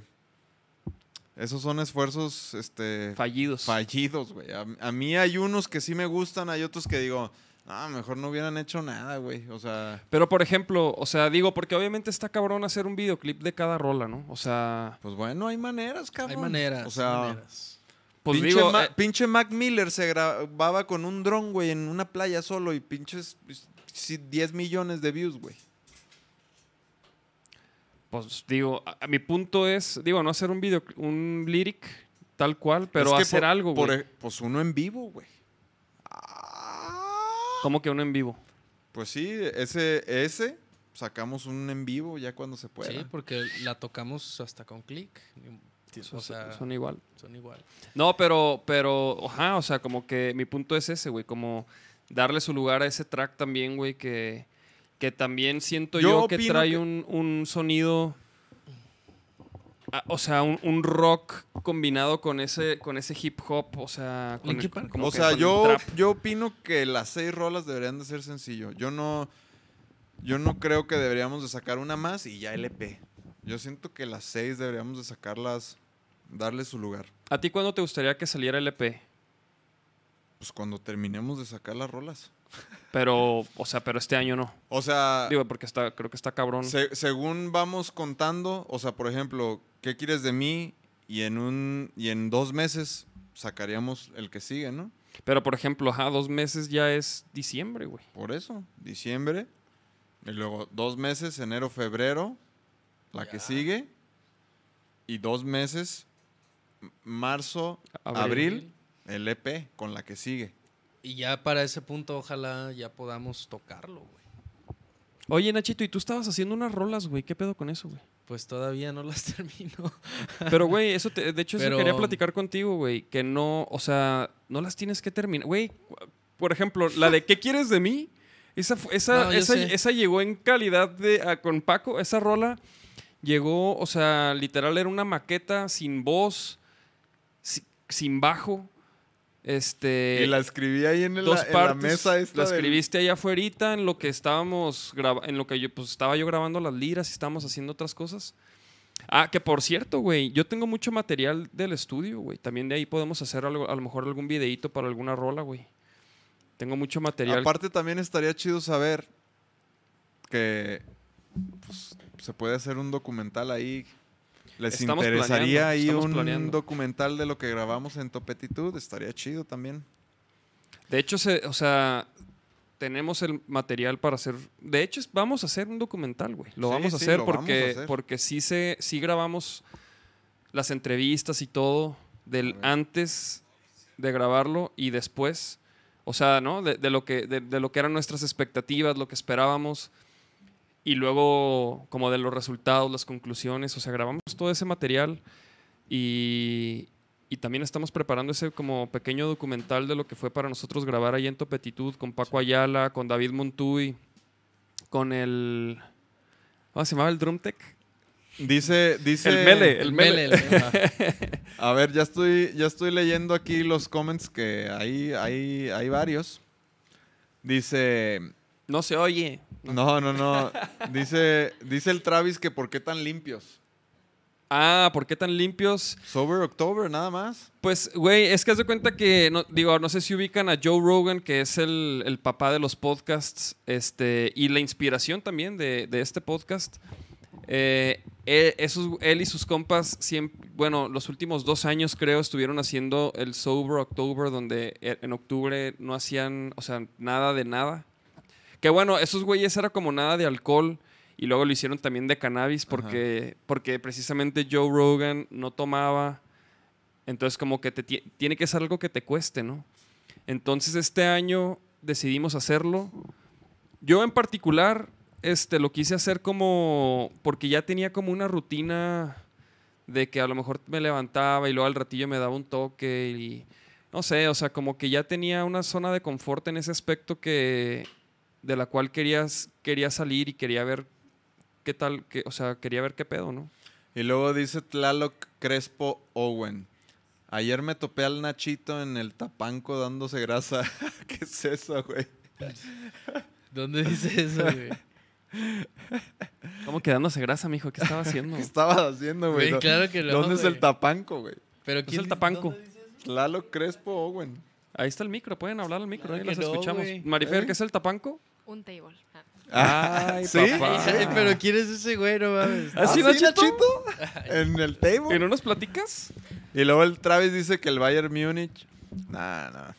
Esos son esfuerzos, este... Fallidos. fallidos, güey. A, a mí hay unos que sí me gustan, hay otros que digo, ah, mejor no hubieran hecho nada, güey. O sea, Pero por ejemplo, o sea, digo, porque obviamente está cabrón hacer un videoclip de cada rola, ¿no? O sea, pues bueno, hay maneras, Hay cabrón. maneras. O sea, hay maneras. Pues pinche, digo, Ma- eh, pinche Mac Miller se grababa con un dron, güey, en una playa solo y pinches pues, sí, 10 millones de views, güey. pues digo, a, a mi punto es, digo, no hacer un video, un lyric tal cual, pero Es que hacer por- algo, por güey. e- pues uno en vivo, güey. Ah. Como que uno en vivo. Pues sí, ese, ese sacamos un en vivo ya cuando se pueda. Sí, porque la tocamos hasta con clic. Son, O sea, son igual. son igual. No, pero, pero, ajá, o sea, como que mi punto es ese, güey, como darle su lugar a ese track también, güey, que, que también siento Yo yo, que trae que- Un, un sonido, ah, o sea, un, un rock combinado con ese, con ese hip hop, o sea, con el- como o sea, con yo, trap. yo opino que las seis rolas deberían de ser sencillo. Yo no, yo no creo que deberíamos de sacar una más y ya LP. Yo siento que las seis deberíamos de sacarlas, darle su lugar. ¿A ti cuándo te gustaría que saliera el EP? Pues cuando terminemos de sacar las rolas. Pero, o sea, pero este año no. O sea, Digo, porque está, creo que está cabrón. se- según vamos contando, o sea, por ejemplo, ¿qué quieres de mí? Y en un y en dos meses sacaríamos el que sigue, ¿no? Pero, por ejemplo, ajá, dos meses ya es diciembre, güey. Por eso, diciembre. Y luego dos meses, enero, febrero, la que sigue. Y dos meses, marzo, Abril. abril, el EP con la que sigue. Y ya para ese punto, ojalá ya podamos tocarlo, güey. Oye, Nachito, ¿y tú estabas haciendo unas rolas, güey? ¿Qué pedo con eso, güey? Pues todavía no las termino. Pero, güey, eso te- de hecho, eso quería platicar contigo, güey. Que no, o sea, no las tienes que terminar. Güey, por ejemplo, la de ¿Qué quieres de mí? Esa, esa, No, esa, llegó en calidad de ah, con Paco. Esa rola llegó, o sea, literal era una maqueta sin voz, sin bajo. Este. y la escribí ahí en, el- dos en partes. la mesa esta la del- escribiste allá afuera en lo que estábamos en lo que yo pues estaba yo grabando las liras y estábamos haciendo otras cosas. Ah, que por cierto, güey, yo tengo mucho material del estudio, güey. También de ahí podemos hacer algo, a lo mejor algún videíto para alguna rola, güey. Tengo mucho material. Aparte también estaría chido saber que pues, se puede hacer un documental ahí. ¿Les Estamos interesaría ahí un planeando. documental de lo que grabamos en Topetitud? Estaría chido también. De hecho, se, o sea, tenemos el material para hacer. De hecho, vamos a hacer un documental, güey. Lo Sí, vamos a sí, hacer lo vamos a porque, hacer. porque sí se, sí grabamos las entrevistas y todo del antes de grabarlo y después. O sea, ¿no? De, de lo que, de, de lo que eran nuestras expectativas, lo que esperábamos. Y luego, como de los resultados, las conclusiones. O sea, grabamos todo ese material y, y también estamos preparando ese como pequeño documental de lo que fue para nosotros grabar ahí en Topetitud con Paco Ayala, con David Montuy, con el... ¿Cómo se llamaba el Drum Tech? Dice, dice. El Mele. El mele, el mele. A ver, ya estoy, ya estoy leyendo aquí los comments que hay, hay, hay varios. Dice. No se oye. No, no, no. Dice, dice el Travis que por qué tan limpios. Ah, ¿por qué tan limpios? Sober October, nada más. Pues, güey, es que haz de cuenta que, no, digo, no sé si ubican a Joe Rogan, que es el, el papá de los podcasts, este, y la inspiración también de, de este podcast. Eh, él, esos, él y sus compas, siempre, bueno, los últimos dos años creo estuvieron haciendo el Sober October, donde e- en octubre no hacían, o sea, nada de nada. Que bueno, esos güeyes era como nada de alcohol y luego lo hicieron también de cannabis porque, porque precisamente Joe Rogan no tomaba. Entonces como que te ti- tiene que ser algo que te cueste, ¿no? Entonces este año decidimos hacerlo. Yo en particular este, lo quise hacer como porque ya tenía como una rutina de que a lo mejor me levantaba y luego al ratillo me daba un toque y no sé, o sea, como que ya tenía una zona de confort en ese aspecto que de la cual querías quería salir y quería ver qué tal, que, o sea, quería ver qué pedo, ¿no? Y luego dice Tlaloc Crespo Owen. Ayer me topé al Nachito en el tapanco dándose grasa. ¿Qué es eso, güey? ¿Dónde dice eso, güey? ¿Cómo quedándose grasa, mijo? ¿Qué estaba haciendo? ¿Qué estabas haciendo, güey? Güey, claro que no, ¿Dónde es el tapanco, güey? Pero es ¿quién el dice- tapanco. Lalo Crespo Owen. Ahí está el micro, pueden hablar al micro, Claro ahí no, escuchamos. güey. Marifer, ¿Eh? ¿qué es el tapanco? Un table. Ah. Ay, ¿Sí? papá. Ay, pero ¿quién es ese güey? No mames. ¿Ah, sí, ¿Ah, sí, Nachito? En el ¿Y table. no nos platicas? Y luego el Travis dice que el Bayern Múnich. Nah, nah.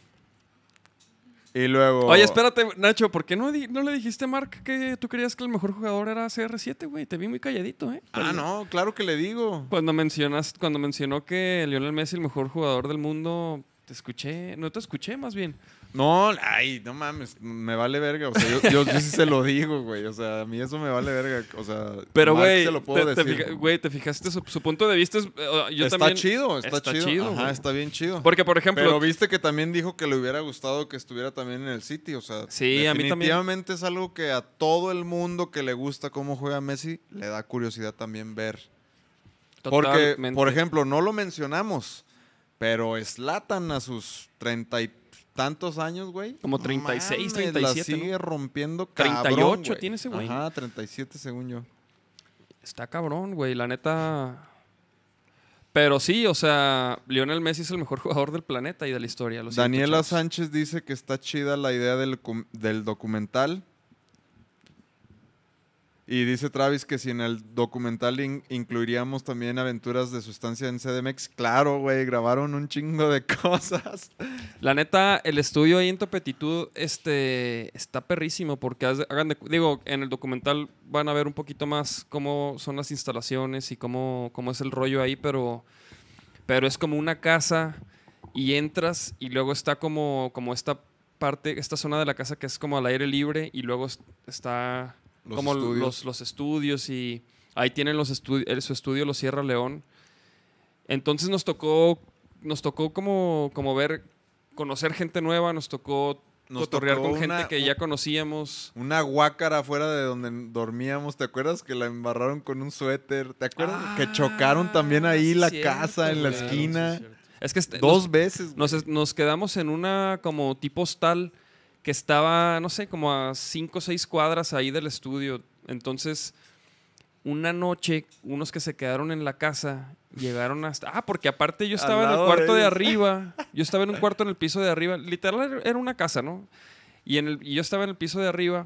Y luego. Oye, espérate, Nacho, ¿por qué no, di- no le dijiste a Mark que tú creías que el mejor jugador era CR7, güey? Te vi muy calladito, ¿eh? Ah, no, claro que le digo. Cuando mencionas, cuando mencionó que Lionel Messi el mejor jugador del mundo, te escuché, no te escuché más bien. No, ay, no mames, me vale verga. O sea, yo, yo, yo sí se lo digo, güey. O sea, a mí eso me vale verga. O sea, Pero, güey, se lo puedo te, te decir. fija- güey, te fijaste, su, su punto de vista es... yo está también- chido, está, está chido. chido, Ajá, güey. está bien chido. Porque, por ejemplo, Pero viste que también dijo que le hubiera gustado que estuviera también en el City. O sea, Sí, a mí también. definitivamente es algo que a todo el mundo que le gusta cómo juega Messi le da curiosidad también ver. Porque, totalmente. por ejemplo, no lo mencionamos, pero Slatan a sus treinta y tantos años, güey. Como no 36, mames, 37, La sigue ¿no? rompiendo 38 cabrón, güey. tiene ese güey. Ajá, 37 según yo. Está cabrón, güey, la neta... Pero sí, o sea, Lionel Messi es el mejor jugador del planeta y de la historia. Daniela. Sánchez dice que está chida la idea del, del documental. Y dice Travis que si en el documental in- incluiríamos también aventuras de su estancia en CDMX. Claro, güey, grabaron un chingo de cosas. La neta, el estudio ahí en Topetitud este, está perrísimo porque hagan de- digo, en el documental van a ver un poquito más cómo son las instalaciones y cómo, cómo es el rollo ahí, pero, pero es como una casa y entras y luego está como, como esta parte, esta zona de la casa que es como al aire libre y luego es- está Los como estudios. Los, los estudios y ahí tienen los estu- el- su estudio, los Sierra León. Entonces nos tocó, nos tocó como, como ver, conocer gente nueva, nos tocó Nos cotorrear con gente una- que ya conocíamos. Una guácara afuera de donde dormíamos, ¿te acuerdas? Que la embarraron con un suéter. ¿Te acuerdas? Ah, que chocaron también ahí sí, la cierto, casa en la güey. esquina. Es que este- Dos nos, veces. nos, nos quedamos en una como tipo hostal que estaba, no sé, como a cinco o seis cuadras ahí del estudio. Entonces, una noche, unos que se quedaron en la casa llegaron hasta... Ah, porque aparte yo estaba en el de cuarto de, arriba. Yo estaba en un cuarto en el piso de arriba. Literal era una casa, ¿no? Y, en el, y yo estaba en el piso de arriba.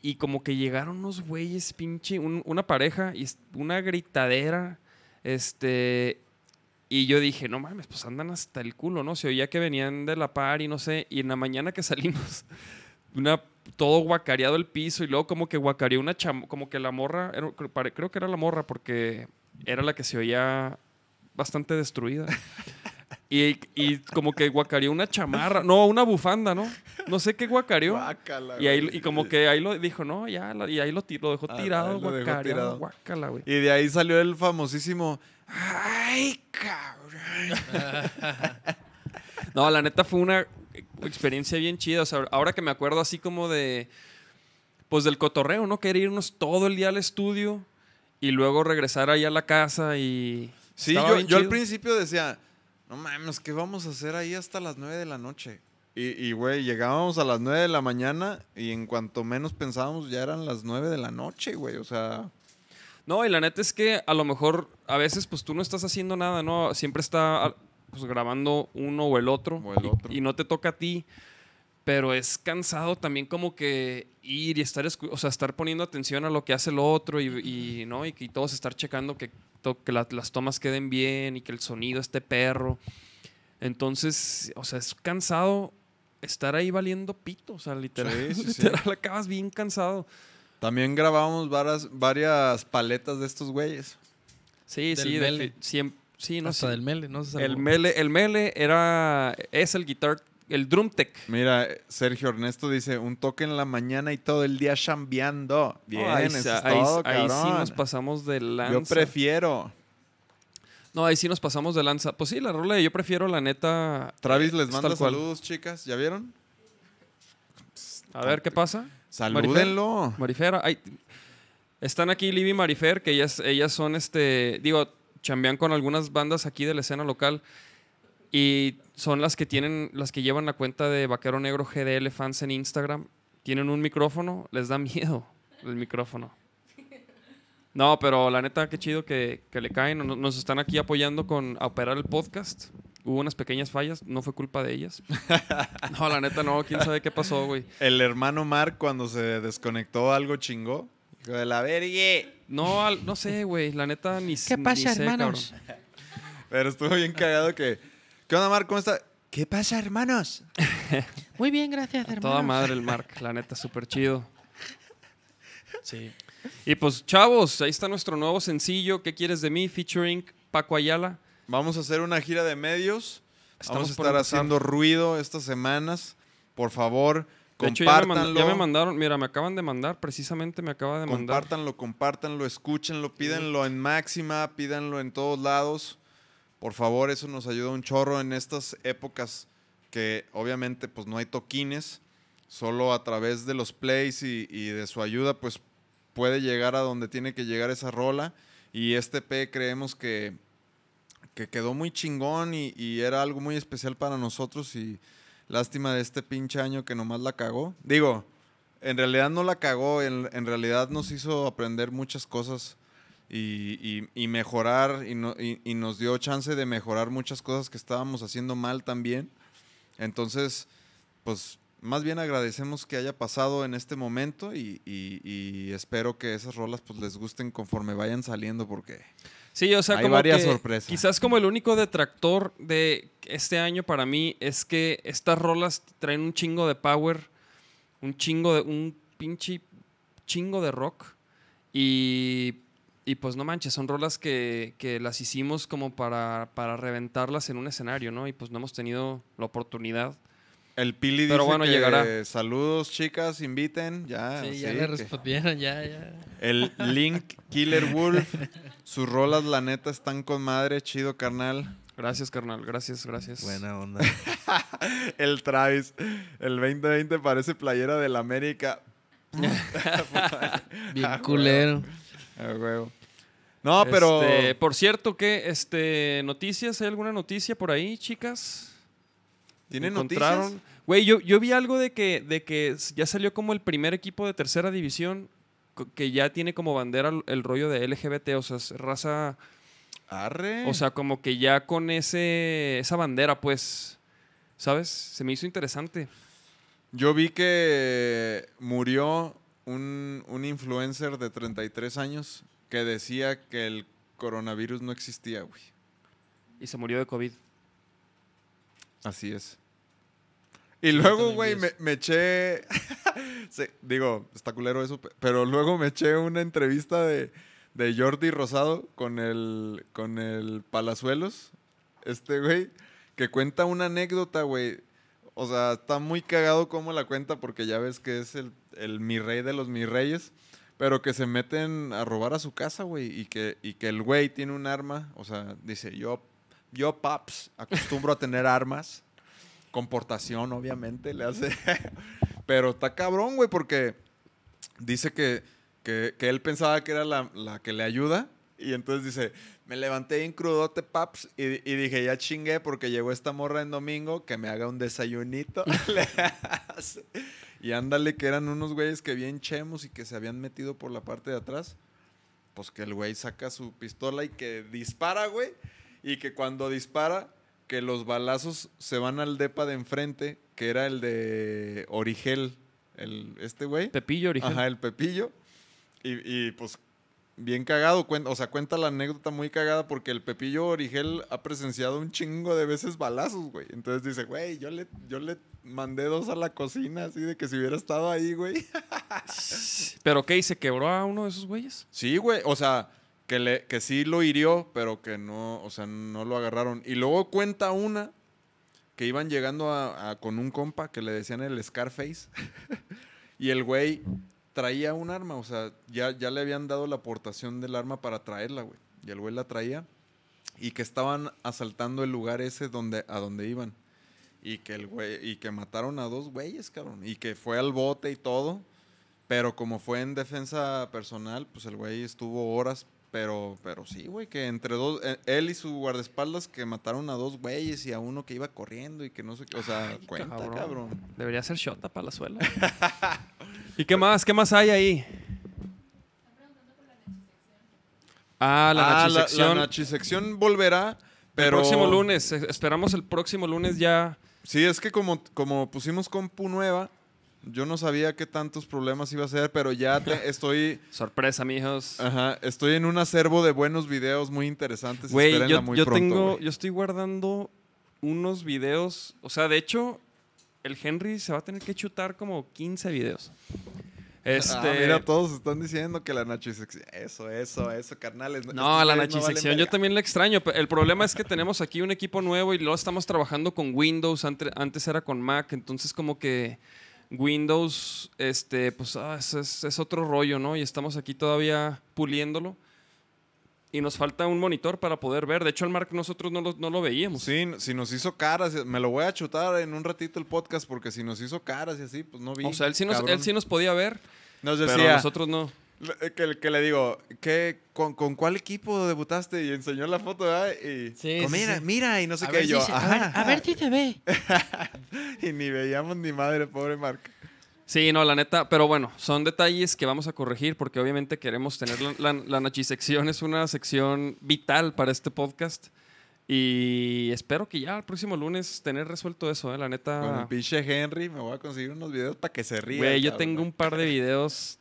Y como que llegaron unos güeyes, pinche, un- una pareja y una gritadera. Este. Y yo dije, no mames, pues andan hasta el culo, ¿no? Se oía que venían de la par y no sé. Y en la mañana que salimos, una, todo guacareado el piso y luego como que guacareó una cham como que la morra, creo que era la morra porque era la que se oía bastante destruida. Y, y como que guacareó una chamarra, no, una bufanda, ¿no? No sé qué guacareó. Guácala, Y, ahí, y como que ahí lo dijo, no, ya, y ahí lo, lo dejó Ah, tirado, dejó guacareado, guácala, güey. Y de ahí salió el famosísimo. ¡Ay, cabrón! No, la neta fue una experiencia bien chida. O sea, ahora que me acuerdo así como de. Pues del cotorreo, ¿no? Querer irnos todo el día al estudio y luego regresar ahí a la casa y. Sí, yo, yo al principio decía, no mames, ¿qué vamos a hacer ahí hasta las 9 de la noche? Y, y, güey, llegábamos a las 9 de la mañana y en cuanto menos pensábamos ya eran las 9 de la noche, güey. O sea, No, y la neta es que a lo mejor a veces pues tú no estás haciendo nada, ¿no? Siempre está ah, pues, grabando uno o el otro. O el y- otro. Y, no te toca a ti. Pero es cansado también como que ir y estar, o sea, estar poniendo atención a lo que hace el otro y, y, ¿no? y, que todos estar checando que, to- que la- las tomas queden bien y que el sonido esté perro. Entonces, o sea, es cansado estar ahí valiendo pito. O sea, literal, Sí, sí, sí. literal acabas bien cansado. También grabamos varias, varias paletas de estos güeyes. Sí, Del sí, mele. defi- siem- sí, no Hasta sé. del mele, no se El mele, el mele era, es el guitar, el drum tech. Mira, Sergio Ernesto dice, un toque en la mañana y todo el día chambeando. Bien, No, ahí, eso sí- es ahí- todo, ahí sí nos pasamos de lanza. Yo prefiero. No, ahí sí nos pasamos de lanza. Pues sí, la rola de yo prefiero la neta. Travis eh, les es manda saludos, chicas. ¿Ya vieron? A ver qué pasa. Salúdenlo. Marifera. ay, están aquí Libby y Marifer, que ellas, ellas son este. Digo, chambean con algunas bandas aquí de la escena local. Y son las que tienen, las que llevan la cuenta de Vaquero Negro GDL fans en Instagram. Tienen un micrófono, les da miedo. el micrófono. No, pero la neta, qué chido que, que le caen. Nos, nos están aquí apoyando con a operar el podcast. Hubo unas pequeñas fallas, no fue culpa de ellas. No, la neta no, quién sabe qué pasó, güey. El hermano Mark cuando se desconectó algo chingó. Hijo de la verga. No, al- no sé, güey, la neta ni ¿Qué ni pasa, sé, hermanos? cabrón. Pero estuvo bien cagado que... ¿Qué onda Mark? ¿Cómo está? ¿Qué pasa, hermanos? Muy bien, gracias, A hermano. Toda madre el Mark, la neta, súper chido. Sí. Y pues, chavos, ahí está nuestro nuevo sencillo, ¿Qué quieres de mí? Featuring Paco Ayala. Vamos a hacer una gira de medios. Estamos Vamos a estar haciendo ruido estas semanas. Por favor, De hecho, me, ya me mandaron, mira, me acaban de mandar, precisamente me acaba de mandar. Compártanlo, compártanlo, escúchenlo, pídanlo en máxima, pídanlo en todos lados. Por favor, eso nos ayuda un chorro en estas épocas que obviamente pues no hay toquines. Solo a través de los plays y, y de su ayuda pues puede llegar a donde tiene que llegar esa rola. Y este P creemos que, que quedó muy chingón y, era algo muy especial para nosotros y lástima de este pinche año que nomás la cagó. Digo, en realidad no la cagó, en, en realidad nos hizo aprender muchas cosas y, y- y mejorar y, no- y- nos dio chance de mejorar muchas cosas que estábamos haciendo mal también. Entonces, pues más bien agradecemos que haya pasado en este momento y espero que esas rolas pues les gusten conforme vayan saliendo porque Sí, o sea, Hay como varias que sorpresas. Quizás como el único detractor de este año para mí es que estas rolas traen un chingo de power, un chingo de un pinche chingo de rock y y pues no manches, son rolas que, que las hicimos como para, para reventarlas en un escenario, ¿no? Y pues no hemos tenido la oportunidad. El Pili Pero dice bueno, que llegará. saludos chicas, inviten, ya. Sí, ya le respondieron, ya, ya. El Link Killer Wolf, sus rolas la neta están con madre, chido carnal. Gracias, carnal. Gracias, gracias. Buena onda. El Travis, el 2020 parece playera del América. Bien Ah, culero. Ah, huevo. No, pero Este, por cierto, que este noticias, ¿hay alguna noticia por ahí, chicas? ¿Tienen encontraron. noticias? Güey, yo, yo vi algo de que, de que ya salió como el primer equipo de tercera división que ya tiene como bandera el, el rollo de LGBT, o sea, es raza, Arre. o sea, como que ya con ese esa bandera, pues, ¿sabes? Se me hizo interesante. Yo vi que murió un, un influencer de 33 años que decía que el coronavirus no existía, güey. Y se murió de COVID. Así es. Y luego, güey, me, eché. Sí, digo, está culero eso, pe- pero luego me eché una entrevista de, de Jordi Rosado con el, con el Palazuelos. Este, güey, que cuenta una anécdota, güey. O sea, está muy cagado cómo la cuenta porque ya ves que es el, el mi rey de los mis reyes. Pero que se meten a robar a su casa, güey. Y que, y que el güey tiene un arma. O sea, dice, yo, yo, paps, acostumbro a tener armas. Comportación, obviamente, le hace. Pero está cabrón, güey, porque dice que, que, que él pensaba que era la, la que le ayuda. Y entonces dice, me levanté bien crudote, paps. Y, y dije, ya chingué porque llegó esta morra en domingo, que me haga un desayunito. Y ándale, que eran unos güeyes que bien chemos y que se habían metido por la parte de atrás. Pues que el güey saca su pistola y que dispara, güey. Y que cuando dispara, que los balazos se van al depa de enfrente, que era el de Origel, el, este güey. Pepillo original. Ajá, el Pepillo. Y, y, pues bien cagado, cuen- o sea, cuenta la anécdota muy cagada porque el Pepillo Origel ha presenciado un chingo de veces balazos, güey. Entonces dice, güey, yo le, yo le mandé dos a la cocina, así de que si hubiera estado ahí, güey. ¿Pero qué? ¿Y se quebró a uno de esos güeyes? Sí, güey, o sea, que, le, que sí lo hirió, pero que no, o sea, no lo agarraron. Y luego cuenta una que iban llegando a- con un compa que le decían el Scarface. y el güey traía un arma, o sea, ya, ya le habían dado la aportación del arma para traerla, güey. Y el güey la traía. Y que estaban asaltando el lugar ese donde, a donde iban. Y que el güey, y que mataron a dos güeyes, cabrón. Y que fue al bote y todo. Pero como fue en defensa personal, pues el güey estuvo horas. Pero, pero sí, güey, que entre dos, eh, él y su guardaespaldas que mataron a dos güeyes y a uno que iba corriendo y que no sé qué. O sea, Ay, cuenta, cabrón. cabrón. Debería ser Shota para la suela. ¿Y qué más? ¿Qué más hay ahí? Ah, la ah, nachisección. La, la nachisección volverá, pero... El próximo lunes, eh, esperamos el próximo lunes ya. Sí, es que como, como pusimos compu nueva, yo no sabía qué tantos problemas iba a ser, pero ya te- estoy... Sorpresa, mijos. Ajá, estoy en un acervo de buenos videos muy interesantes. Güey, yo, muy yo pronto, tengo, yo estoy guardando unos videos. O sea, de hecho, el Henry se va a tener que chutar como 15 videos. Este, Ah, mira, todos están diciendo que la nachisección... Eso, eso, eso, carnales. No, la no nachisección yo también la extraño. El problema es que tenemos aquí un equipo nuevo y luego estamos trabajando con Windows. ante- Antes era con Mac, entonces como que Windows, este, pues ah, es, es- es otro rollo, ¿no? Y estamos aquí todavía puliéndolo. Y nos falta un monitor para poder ver. De hecho, el Mac nosotros no lo, no lo veíamos. Sí, si nos hizo caras, me lo voy a chutar en un ratito el podcast porque si nos hizo caras y así, pues no vi. O sea, él sí, nos, cabrón. él sí nos podía ver, Nos pero decía, nosotros no. Le- que, que le digo, ¿qué, con, con cuál equipo debutaste? Y enseñó la foto, ¿verdad? Y, Sí, "Oh, sí, mira, sí. mira, y no sé A qué. ver si yo, se- a "Ajá, ver- a ver si se ve. Y ni veíamos ni madre, pobre Mark. Sí, no, la neta, pero bueno, son detalles que vamos a corregir porque obviamente queremos tener la, la, la nachisección, es una sección vital para este podcast y espero que ya el próximo lunes tener resuelto eso, eh, la Con el neta. pinche Henry me voy a conseguir unos videos para que se ría. Güey, yo tengo un par de videos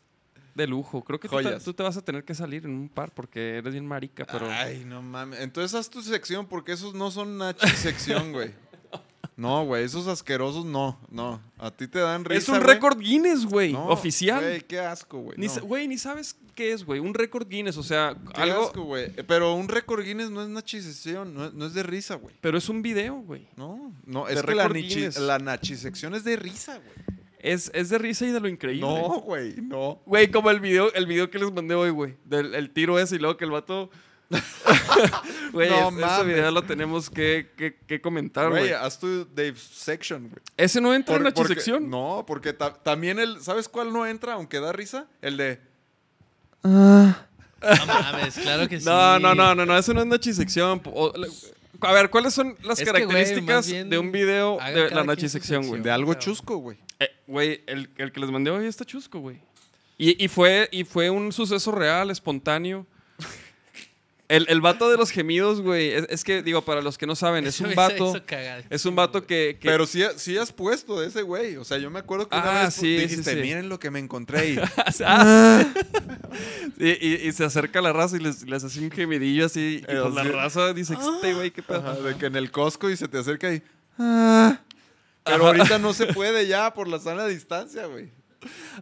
de lujo, creo que tú te, Joyas. tú te vas a tener que salir en un par porque eres bien marica, pero... Ay, no mames. Entonces haz tu sección porque esos no son nachisección, güey. No, güey, esos asquerosos no, no. A ti te dan risa, es un récord Guinness, güey, No, oficial. Güey, qué asco, güey. Ni no. sa- Güey, ni sabes qué es, güey, un récord Guinness, o sea, Qué algo... asco, güey. Eh, Pero un récord Guinness no es nachisección, no, es- no es de risa, güey. Pero es un video, güey. No, no, De es que la, récord nichi- Guinness. la nachisección es de risa, güey. Es, es de risa y de lo increíble. No, güey, no. Güey, como el video, el video que les mandé hoy, güey. Del el tiro ese y luego que el vato. Güey, No es- ese mames. video lo tenemos que, que- que comentar, güey. Güey, haz tu Dave section, güey. Ese no entra en la Por- porque- sección. No, porque ta- también el, ¿sabes cuál no entra, aunque da risa? El de, No mames, claro que sí. No, no, no, no, no, eso no es nachisección. A ver, ¿cuáles son las Es que, güey, características bien de un video de la nachisección, güey? sección. de algo chusco, güey. Güey, el, el que les mandé hoy está chusco, güey. Y, y fue, y fue un suceso real, espontáneo. El, el vato de los gemidos, güey. Es, es que, digo, para los que no saben, es un vato. Es un vato que. que- Pero sí, sí has puesto de ese güey. O sea, yo me acuerdo que una Ah, vez sí, sí, dijiste, sí. miren lo que me encontré. Y, Ah, y, y- y se acerca a la raza y les, les hace un gemidillo así. Y Eh, pues la raza dice, este güey, qué pedo. Ajá, de que en el Costco y se te acerca y... "Ah". Pero ahorita no se puede ya por la sana distancia, güey.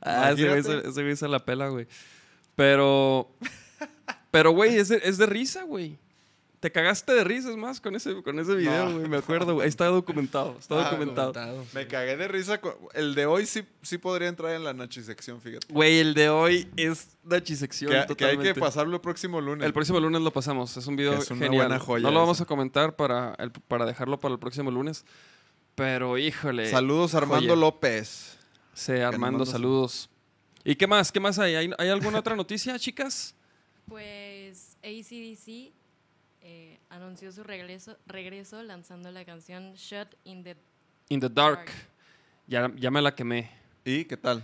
Ah, ese güey, se, ese güey se la pela, güey. Pero. Pero, güey, es de, es de risa, güey. Te cagaste de risa, es más, con ese, con ese video, No. güey. Me acuerdo, güey. Está documentado. Está Ah, documentado. Me cagué de risa. con- El de hoy sí, sí podría entrar en la nachisección, fíjate. Güey, el de hoy es nachisección. Que, que hay que pasarlo el próximo lunes. El próximo lunes lo pasamos. Es un video Es una genial. buena joya no lo vamos a comentar para, el- para dejarlo para el próximo lunes. Pero, híjole. Saludos Armando. López. Sí, Armando, mando saludos. ¿Y qué más? ¿Qué más hay? ¿Hay, hay alguna otra noticia, chicas? Pues ACDC eh, anunció su regreso, regreso lanzando la canción Shut in the In the Dark. Dark. Ya, ya me la quemé. ¿Y qué tal?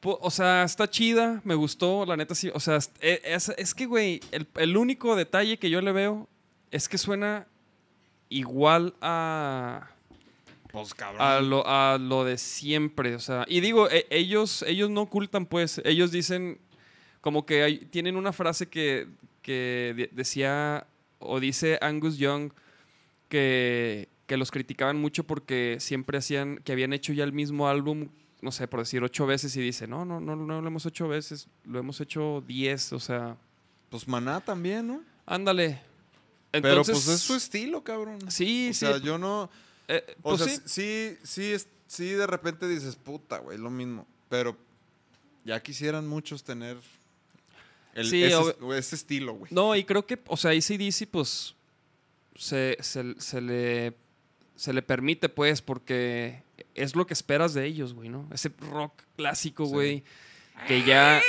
Po- O sea, está chida, me gustó, la neta sí. O sea, es, es- es que, güey, el, el único detalle que yo le veo es que suena igual a, Pues a, lo, a lo de siempre. O sea, y digo, e- ellos, ellos no ocultan, pues. Ellos dicen, como que hay- tienen una frase que, que de- decía, o dice Angus Young, que, que los criticaban mucho porque siempre hacían, que habían hecho ya el mismo álbum, no sé, por decir ocho veces, y dice, no, no, no, no lo hemos hecho veces, lo hemos hecho diez, o sea, Pues Maná también, ¿no? ándale. Pero Entonces, pues es su estilo, cabrón. Sí, o sí. sea, yo no... eh, O pues sea, sí. sí, sí, de repente dices, puta, güey, lo mismo. Pero ya quisieran muchos tener el- Sí, ese, ob- ese estilo, güey. No, y creo que, o sea, ACDC, pues, se, se, se le, se le permite, pues, porque es lo que esperas de ellos, güey, ¿no? Ese rock clásico, Sí. güey, que ya...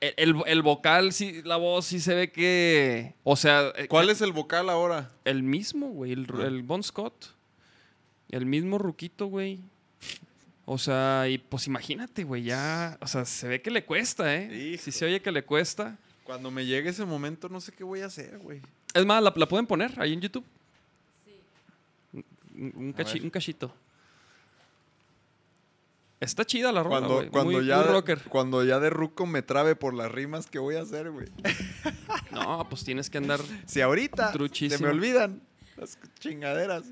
El, el- el vocal, sí, la voz, sí se ve que... O sea... eh, ¿Cuál es el vocal ahora? El mismo, güey, el, el Bon Scott. El mismo ruquito, güey. O sea, y pues imagínate, güey, ya... O sea, se ve que le cuesta, ¿eh? Hijo. Si se oye que le cuesta. Cuando me llegue ese momento, no sé qué voy a hacer, güey. Es más, la, la pueden poner ahí en YouTube. Sí. Un, un cachi- cachito. Está chida la rola, Cuando, güey. cuando, muy, ya muy de- rocker. cuando ya de ruco me trabe por las rimas, ¿qué voy a hacer, güey? No, pues tienes que andar. Si ahorita se Truchísimo. me olvidan las chingaderas.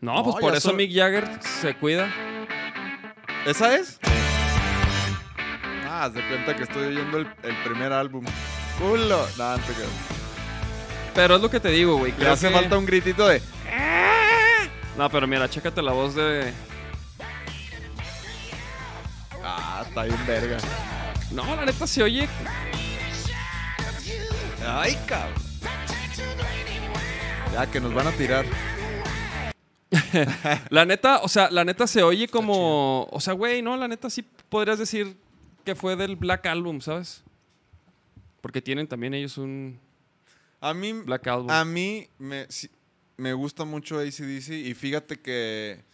No, pues por eso Mick Jagger se cuida. ¿Esa es? Ah, de cuenta que estoy oyendo el, el primer álbum. ¡Culo! No, no te creas. Pero es lo que te digo, güey. Le hace que- falta un gritito de... No, pero mira, chécate la voz de. Ah, está bien verga. No, la neta se oye. ¡Ay, cabrón! Ya, que nos van a tirar. La neta, o sea, la neta se oye como. O sea, güey, no, la neta sí podrías decir que fue del Black Album, ¿sabes? Porque tienen también ellos un A mí, Black Album. a mí me, sí, me gusta mucho ACDC y fíjate que,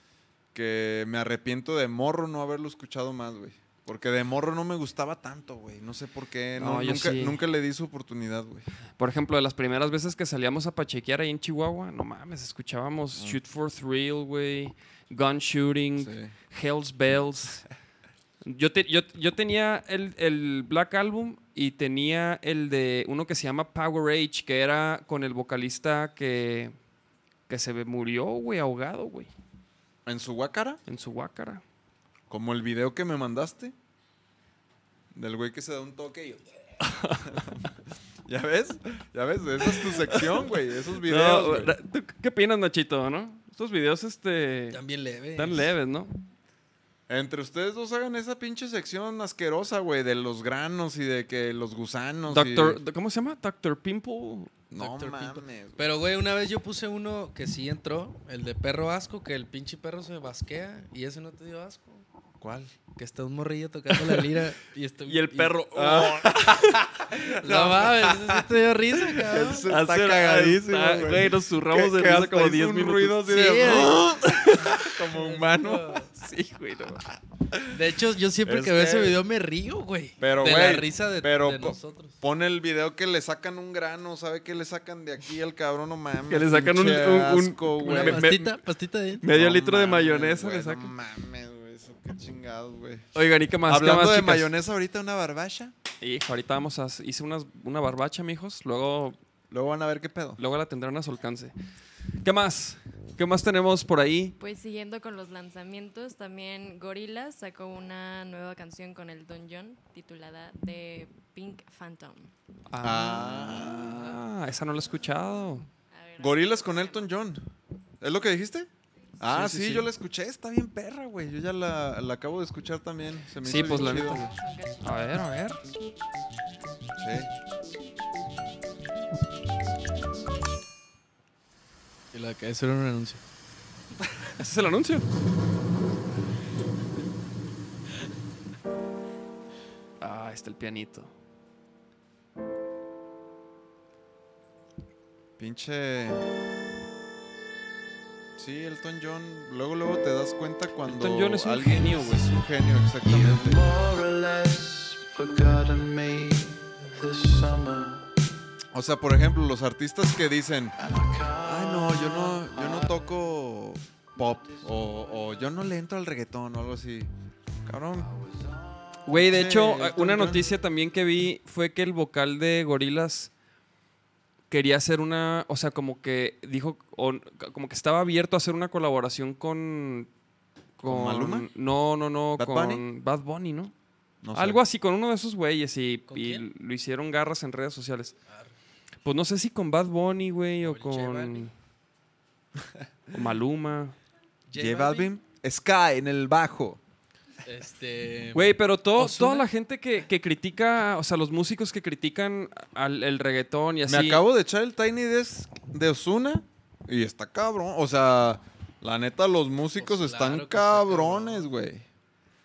que me arrepiento de morro no haberlo escuchado más, güey. Porque de morro no me gustaba tanto, güey. No sé por qué. No, No, yo nunca, sí. nunca le di su oportunidad, güey. Por ejemplo, de las primeras veces que salíamos a pachequear ahí en Chihuahua, no mames, escuchábamos Shoot for Thrill, güey, Gun Shooting, Sí. Hell's Bells. Yo, te- yo, yo tenía el, el Black Album y tenía el de uno que se llama Power Age, que era con el vocalista que, que se murió, güey, ahogado, güey, ¿En su guácara? en su guácara. Como el video que me mandaste. Del güey que se da un toque y yo... ¿Ya ves? ¿Ya ves? Esa es tu sección, güey. Esos videos, No, güey. ra- ¿tú ¿Qué opinas, Nachito, no? Estos videos, este, También leve. tan leves, ¿no? Entre ustedes dos hagan esa pinche sección asquerosa, güey, de los granos y de que los gusanos. y- Doctor, ¿cómo se llama? Doctor Pimple. No mames. Pimple. Pero, güey, una vez yo puse uno que sí entró, el de perro asco, que el pinche perro se basquea y ese no te dio asco. ¿Cuál? Que está un morrillo tocando la lira y, está- Y el perro. Ah. No mames, sí te dio risa, cabrón. Ese está cagadísimo, está- güey. Güey, nos zurramos Que- de que risa como hizo 10 un minutos. ruido así Sí, de... güey. como humano. Sí, güey, no. De hecho, yo siempre Es que veo ese que- video me río, güey. Pero, de güey, la risa de, pero de nosotros. Pone el video que le sacan un grano, ¿sabe qué le sacan de aquí al cabrón? No mames. Que le sacan un- un- asco, güey. pastita, pastita de Medio No litro de mayonesa güey, le sacan. No mames, güey, eso qué chingados, güey. Oigan, ¿y qué más? ¿Qué Hablando más, de chicas? mayonesa, ahorita una barbacha. Hijo, ahorita vamos a... Hice unas, una barbacha, mijos. Luego, Luego van a ver qué pedo. luego la tendrán a su alcance. ¿Qué más? ¿Qué más tenemos por ahí? Pues siguiendo con los lanzamientos, también Gorillaz sacó una nueva canción con el Don John titulada The Pink Phantom. Ah, esa no la he escuchado. Ver, Gorilas con Elton John. ¿Es lo que dijiste? Ah, Sí, sí, sí, sí. yo la escuché. Está bien perra, güey. Yo ya la, la acabo de escuchar también. Se me Sí, hizo pues la neta. A ver, a ver. Sí. Y la que eso era un anuncio. Ese es el anuncio. Ah, está el pianito. Pinche. Sí, Elton John. Luego, luego te das cuenta cuando. Elton John es un alguien genio, güey. Es un genio, exactamente. more or less forgotten me this summer. O sea, por ejemplo, los artistas que dicen. Ay, no, yo no, yo no toco pop. O, o yo no le entro al reggaetón o algo así. Cabrón. Güey, de Sí, hecho, Elton una John. noticia también que vi fue que el vocal de Gorilas quería hacer una, o sea, como que dijo, o- como que estaba abierto a hacer una colaboración con... ¿Con Maluma? No, no, no, ¿Bad con Bunny? Bad Bunny, ¿no? No sé. Algo así, con uno de esos güeyes y, lo hicieron garras en redes sociales. Pues no sé si con Bad Bunny, güey, o ¿O con... O Maluma. J Balvin. Sky en el bajo. Este. Güey, pero todo, ¿Ozuna? toda la gente que, que critica, o sea, los músicos que critican al el reggaetón y así. Me acabo de echar el Tiny Desk de Osuna y está cabrón. O sea, la neta, los músicos Pues están claro cabrones, güey.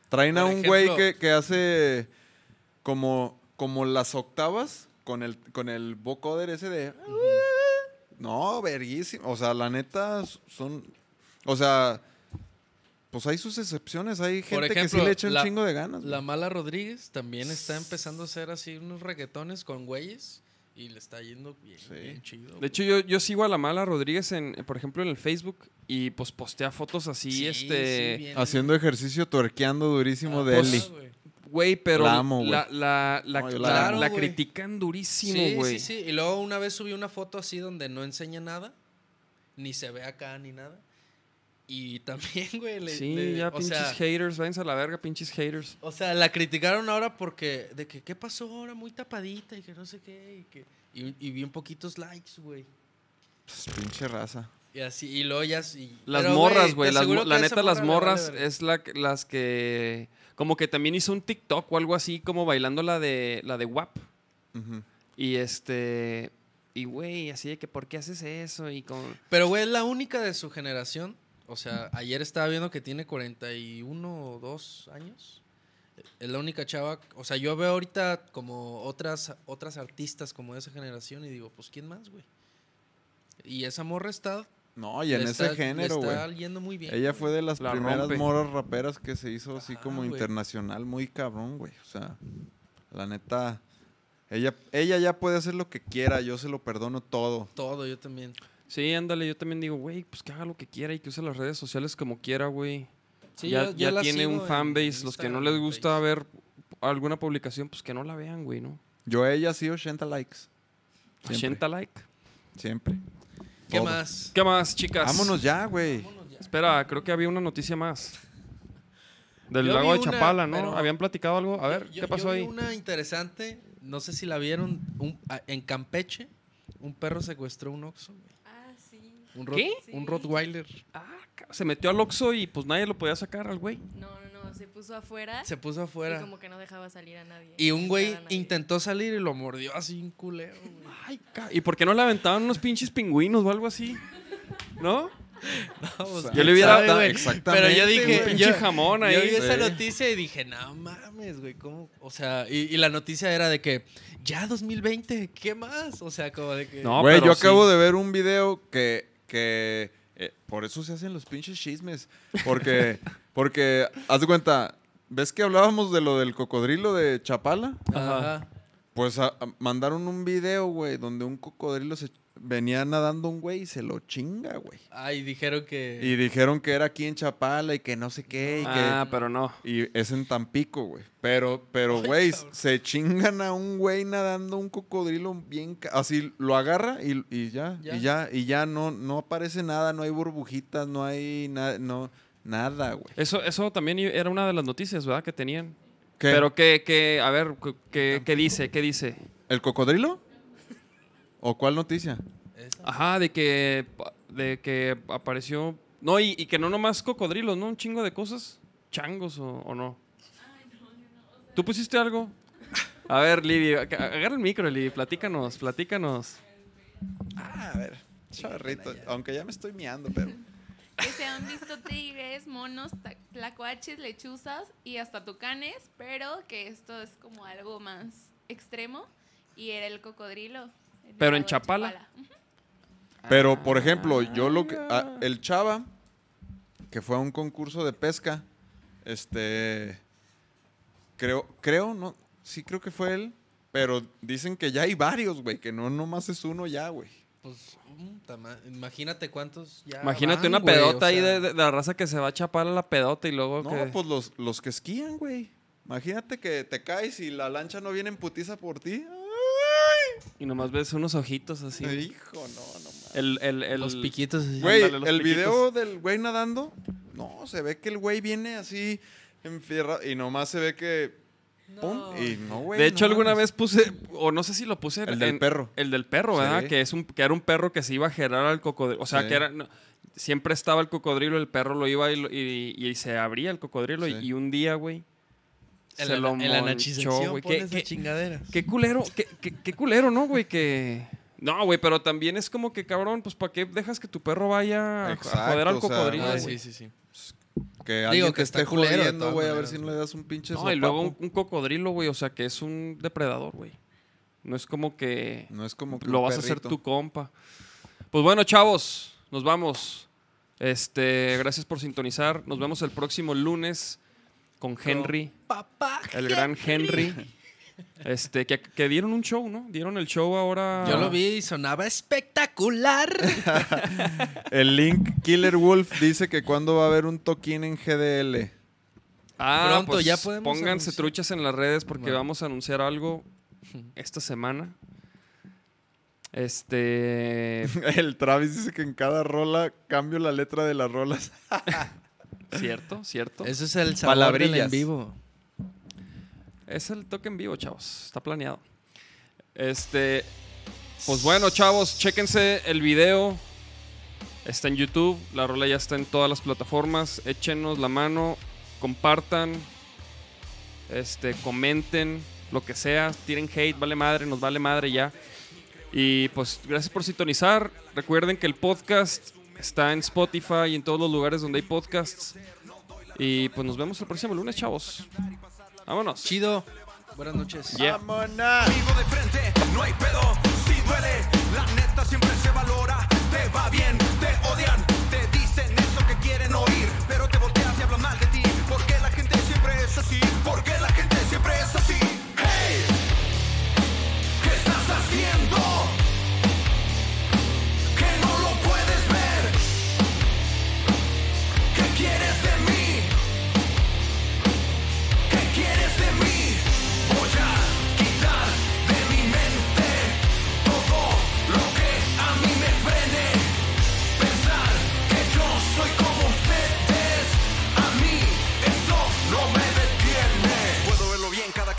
Traen a Por un güey que, que hace como, como las octavas con el, con el vocoder ese de... No, verguísimo. O sea, la neta son... O sea, pues hay sus excepciones. Hay gente que sí le echa un la- chingo de ganas. La güey. Mala Rodríguez también está empezando a hacer así unos reggaetones con güeyes y le está yendo bien, Sí. bien chido. De hecho, yo, yo sigo a la mala Rodríguez, en, por ejemplo, en el Facebook y pues postea fotos así, Sí, este... sí, bien. Haciendo ejercicio, tuerqueando durísimo Ah, de pues, Eli. güey. Güey, pero La amo, güey. la, la, la, No, yo la- la amo. la Claro, güey. critican durísimo, Sí, güey. sí, sí. Y luego una vez subí una foto así donde no enseña nada, ni se ve acá ni nada. Y también, güey, le, Sí, le- ya o pinches sea, haters, váyanse a la verga, pinches haters. O sea, la criticaron ahora porque de que qué pasó ahora muy tapadita y que no sé qué y que y, y bien poquitos likes, güey. Pues, pinche raza. Y así y luego ya sí. Las pero, morras, güey. La que a esa neta, las morras es la, que- las que. Como que también hizo un TikTok o algo así, como bailando la de la de WAP. Ujú. Y este. Y güey, así de que, ¿por qué haces eso? Y con. Pero güey, es la única de su generación. O sea, ayer estaba viendo que tiene 41 o 2 años. Es la única chava, o sea, yo veo ahorita como otras otras artistas como de esa generación y digo, pues quién más, güey. Y esa morra está No, y en le ese está- género, güey. Está yendo muy bien. Ella güey. fue de las La primeras rompe. moras raperas que se hizo así Ajá, como güey. internacional, muy cabrón, güey. O sea, la neta, ella, ella ya puede hacer lo que quiera, yo se lo perdono todo. todo, yo también. Sí, ándale, yo también digo, güey, pues que haga lo que quiera y que use las redes sociales como quiera, güey. Sí, ya tiene un fanbase. Los que no les gusta Face. ver alguna publicación, pues que no la vean, güey, ¿no? Yo a ella sí 80 likes. Siempre. 80 like. Siempre. ¿Qué Todo. más? ¿Qué más, chicas? Vámonos ya, güey. Espera, creo que había una noticia más. Del Yo lago vi de una, Chapala, ¿no? pero- ¿Habían platicado algo? A ver, Yo- ¿qué pasó yo vi ahí? una interesante, no sé si la vieron, un- a- en Campeche, un perro secuestró un oxo, güey. Un, rot- ¿Qué? un. Rottweiler. Ah, se metió al Oxxo y pues nadie lo podía sacar al güey. No, no, no. Se puso afuera. Se puso Y afuera. como que no dejaba salir a nadie. Y un güey intentó salir y lo mordió así un culero, güey. Ay, ca- ¿Y por qué no le aventaban unos pinches pingüinos o algo así? ¿No? Vamos, Yo le hubiera dado- exactamente, Pero yo dije, güey. yo, Pinche jamón yo ahí. vi esa noticia y dije, no mames, güey, ¿cómo? O sea, y, y la noticia era de que ya 2020, ¿qué más? O sea, como de que No, Güey, yo acabo de ver un video que, que eh, por eso se hacen los pinches chismes. Porque, porque, haz de cuenta, ¿ves que hablábamos de lo del cocodrilo de Chapala? Ajá. Pues a- a- mandaron un video, güey, donde un cocodrilo se venía nadando un güey y se lo chinga, güey. Ay, dijeron que Y dijeron que era aquí en Chapala y que no sé qué. Y, Ah, que, pero no. y es en Tampico, güey. Pero, pero, güey, se chingan a un güey nadando un cocodrilo bien... Así lo agarra y, y ya, Ya. Y ya, y ya no, no aparece nada, no hay burbujitas, no hay nada, no, nada, güey. Eso, eso también era una de las noticias, ¿verdad? Que tenían. ¿Qué? Pero que, que, a ver, ¿qué dice? ¿Qué dice? ¿El cocodrilo? ¿O cuál noticia? Esa. Ajá, de que, de que apareció... No, y, y que no nomás cocodrilos, ¿no? Un chingo de cosas. Changos o, o no. ¿Tú pusiste algo? A ver, Libby, ag- agarra el micro, Libby. Platícanos, platícanos. Ah, a ver, chavarrito, aunque ya me estoy miando, pero... que se han visto tigres, monos, tlacuaches, lechuzas y hasta tucanes, pero que esto es como algo más extremo y era el cocodrilo. Pero en Chapala. Pero, por ejemplo, yo lo que. ah, el Chava, que fue a un concurso de pesca, este. Creo, creo, no. Sí, creo que fue él. Pero dicen que ya hay varios, güey. Que no nomás es uno ya, güey. Pues, mm, tama- imagínate cuántos ya Imagínate van, una güey, pedota o ahí sea, de, de- de la raza que se va a chapar a la pedota y luego No, que... pues los, los que esquían, güey. Imagínate que te caes y la lancha no viene en putiza por ti. Y nomás ves unos ojitos así. Hijo, no, no mames. El, el, el- Los piquitos. así. Güey, Ándale, el piquitos. video del güey nadando, no, se ve que el güey viene así enfierrado y nomás se ve que pum y no, güey. de hecho, no alguna mames. vez puse, o no sé si lo puse. El del perro. El del perro, ¿verdad? Sí. Que, es un, que era un perro que se iba a gerar al cocodrilo. O sea, Sí. que era. no, siempre estaba el cocodrilo, el perro lo iba y, lo- y- y se abría el cocodrilo. Y, un día, güey. En Se lo en la monchó, nachización güey. ¿Qué, qué- chingadera. qué culero, qué, qué- qué culero, ¿no, güey? Que. No, güey, pero también es como que, cabrón, pues ¿para qué dejas que tu perro vaya a- joder al o sea, cocodrilo? Ah, sí, sí, sí. que alguien que te está esté jodiendo, güey, a ver si no le das un pinche No, y luego un, cocodrilo, güey, o sea, que es un depredador, güey. No es como que No es como que lo vas a hacer tu compa. Pues bueno, chavos, nos vamos. Este, gracias por sintonizar. Nos vemos el próximo lunes con Henry, Papá. el gran Henry. Este, que, que dieron un show, ¿no? Dieron el show ahora. Yo lo vi y sonaba espectacular. El link Killer Wolf dice que cuando va a haber un toquín en GDL. Ah, Pronto, pues, ya podemos Pónganse anunciar. truchas en las redes porque Bueno. vamos a anunciar algo esta semana. Este. El Travis dice que en cada rola cambio la letra de las rolas. Cierto, cierto. Ese es el sabor del en vivo. Es el toque en vivo, chavos. Está planeado. Este. Pues bueno, chavos, chéquense el video. Está en YouTube. La rola ya está en todas las plataformas. Échenos la mano. Compartan. Este, comenten. Lo que sea. Tiren hate. Vale madre. Nos vale madre ya. Y pues gracias por sintonizar. Recuerden que el podcast está en Spotify y en todos los lugares donde hay podcasts. Y pues nos vemos el próximo lunes, chavos. Vámonos. Chido. Buenas noches. Yeah. Amigo de frente, no hay pedo, si duele, la neta siempre se valora, te va bien, te odian,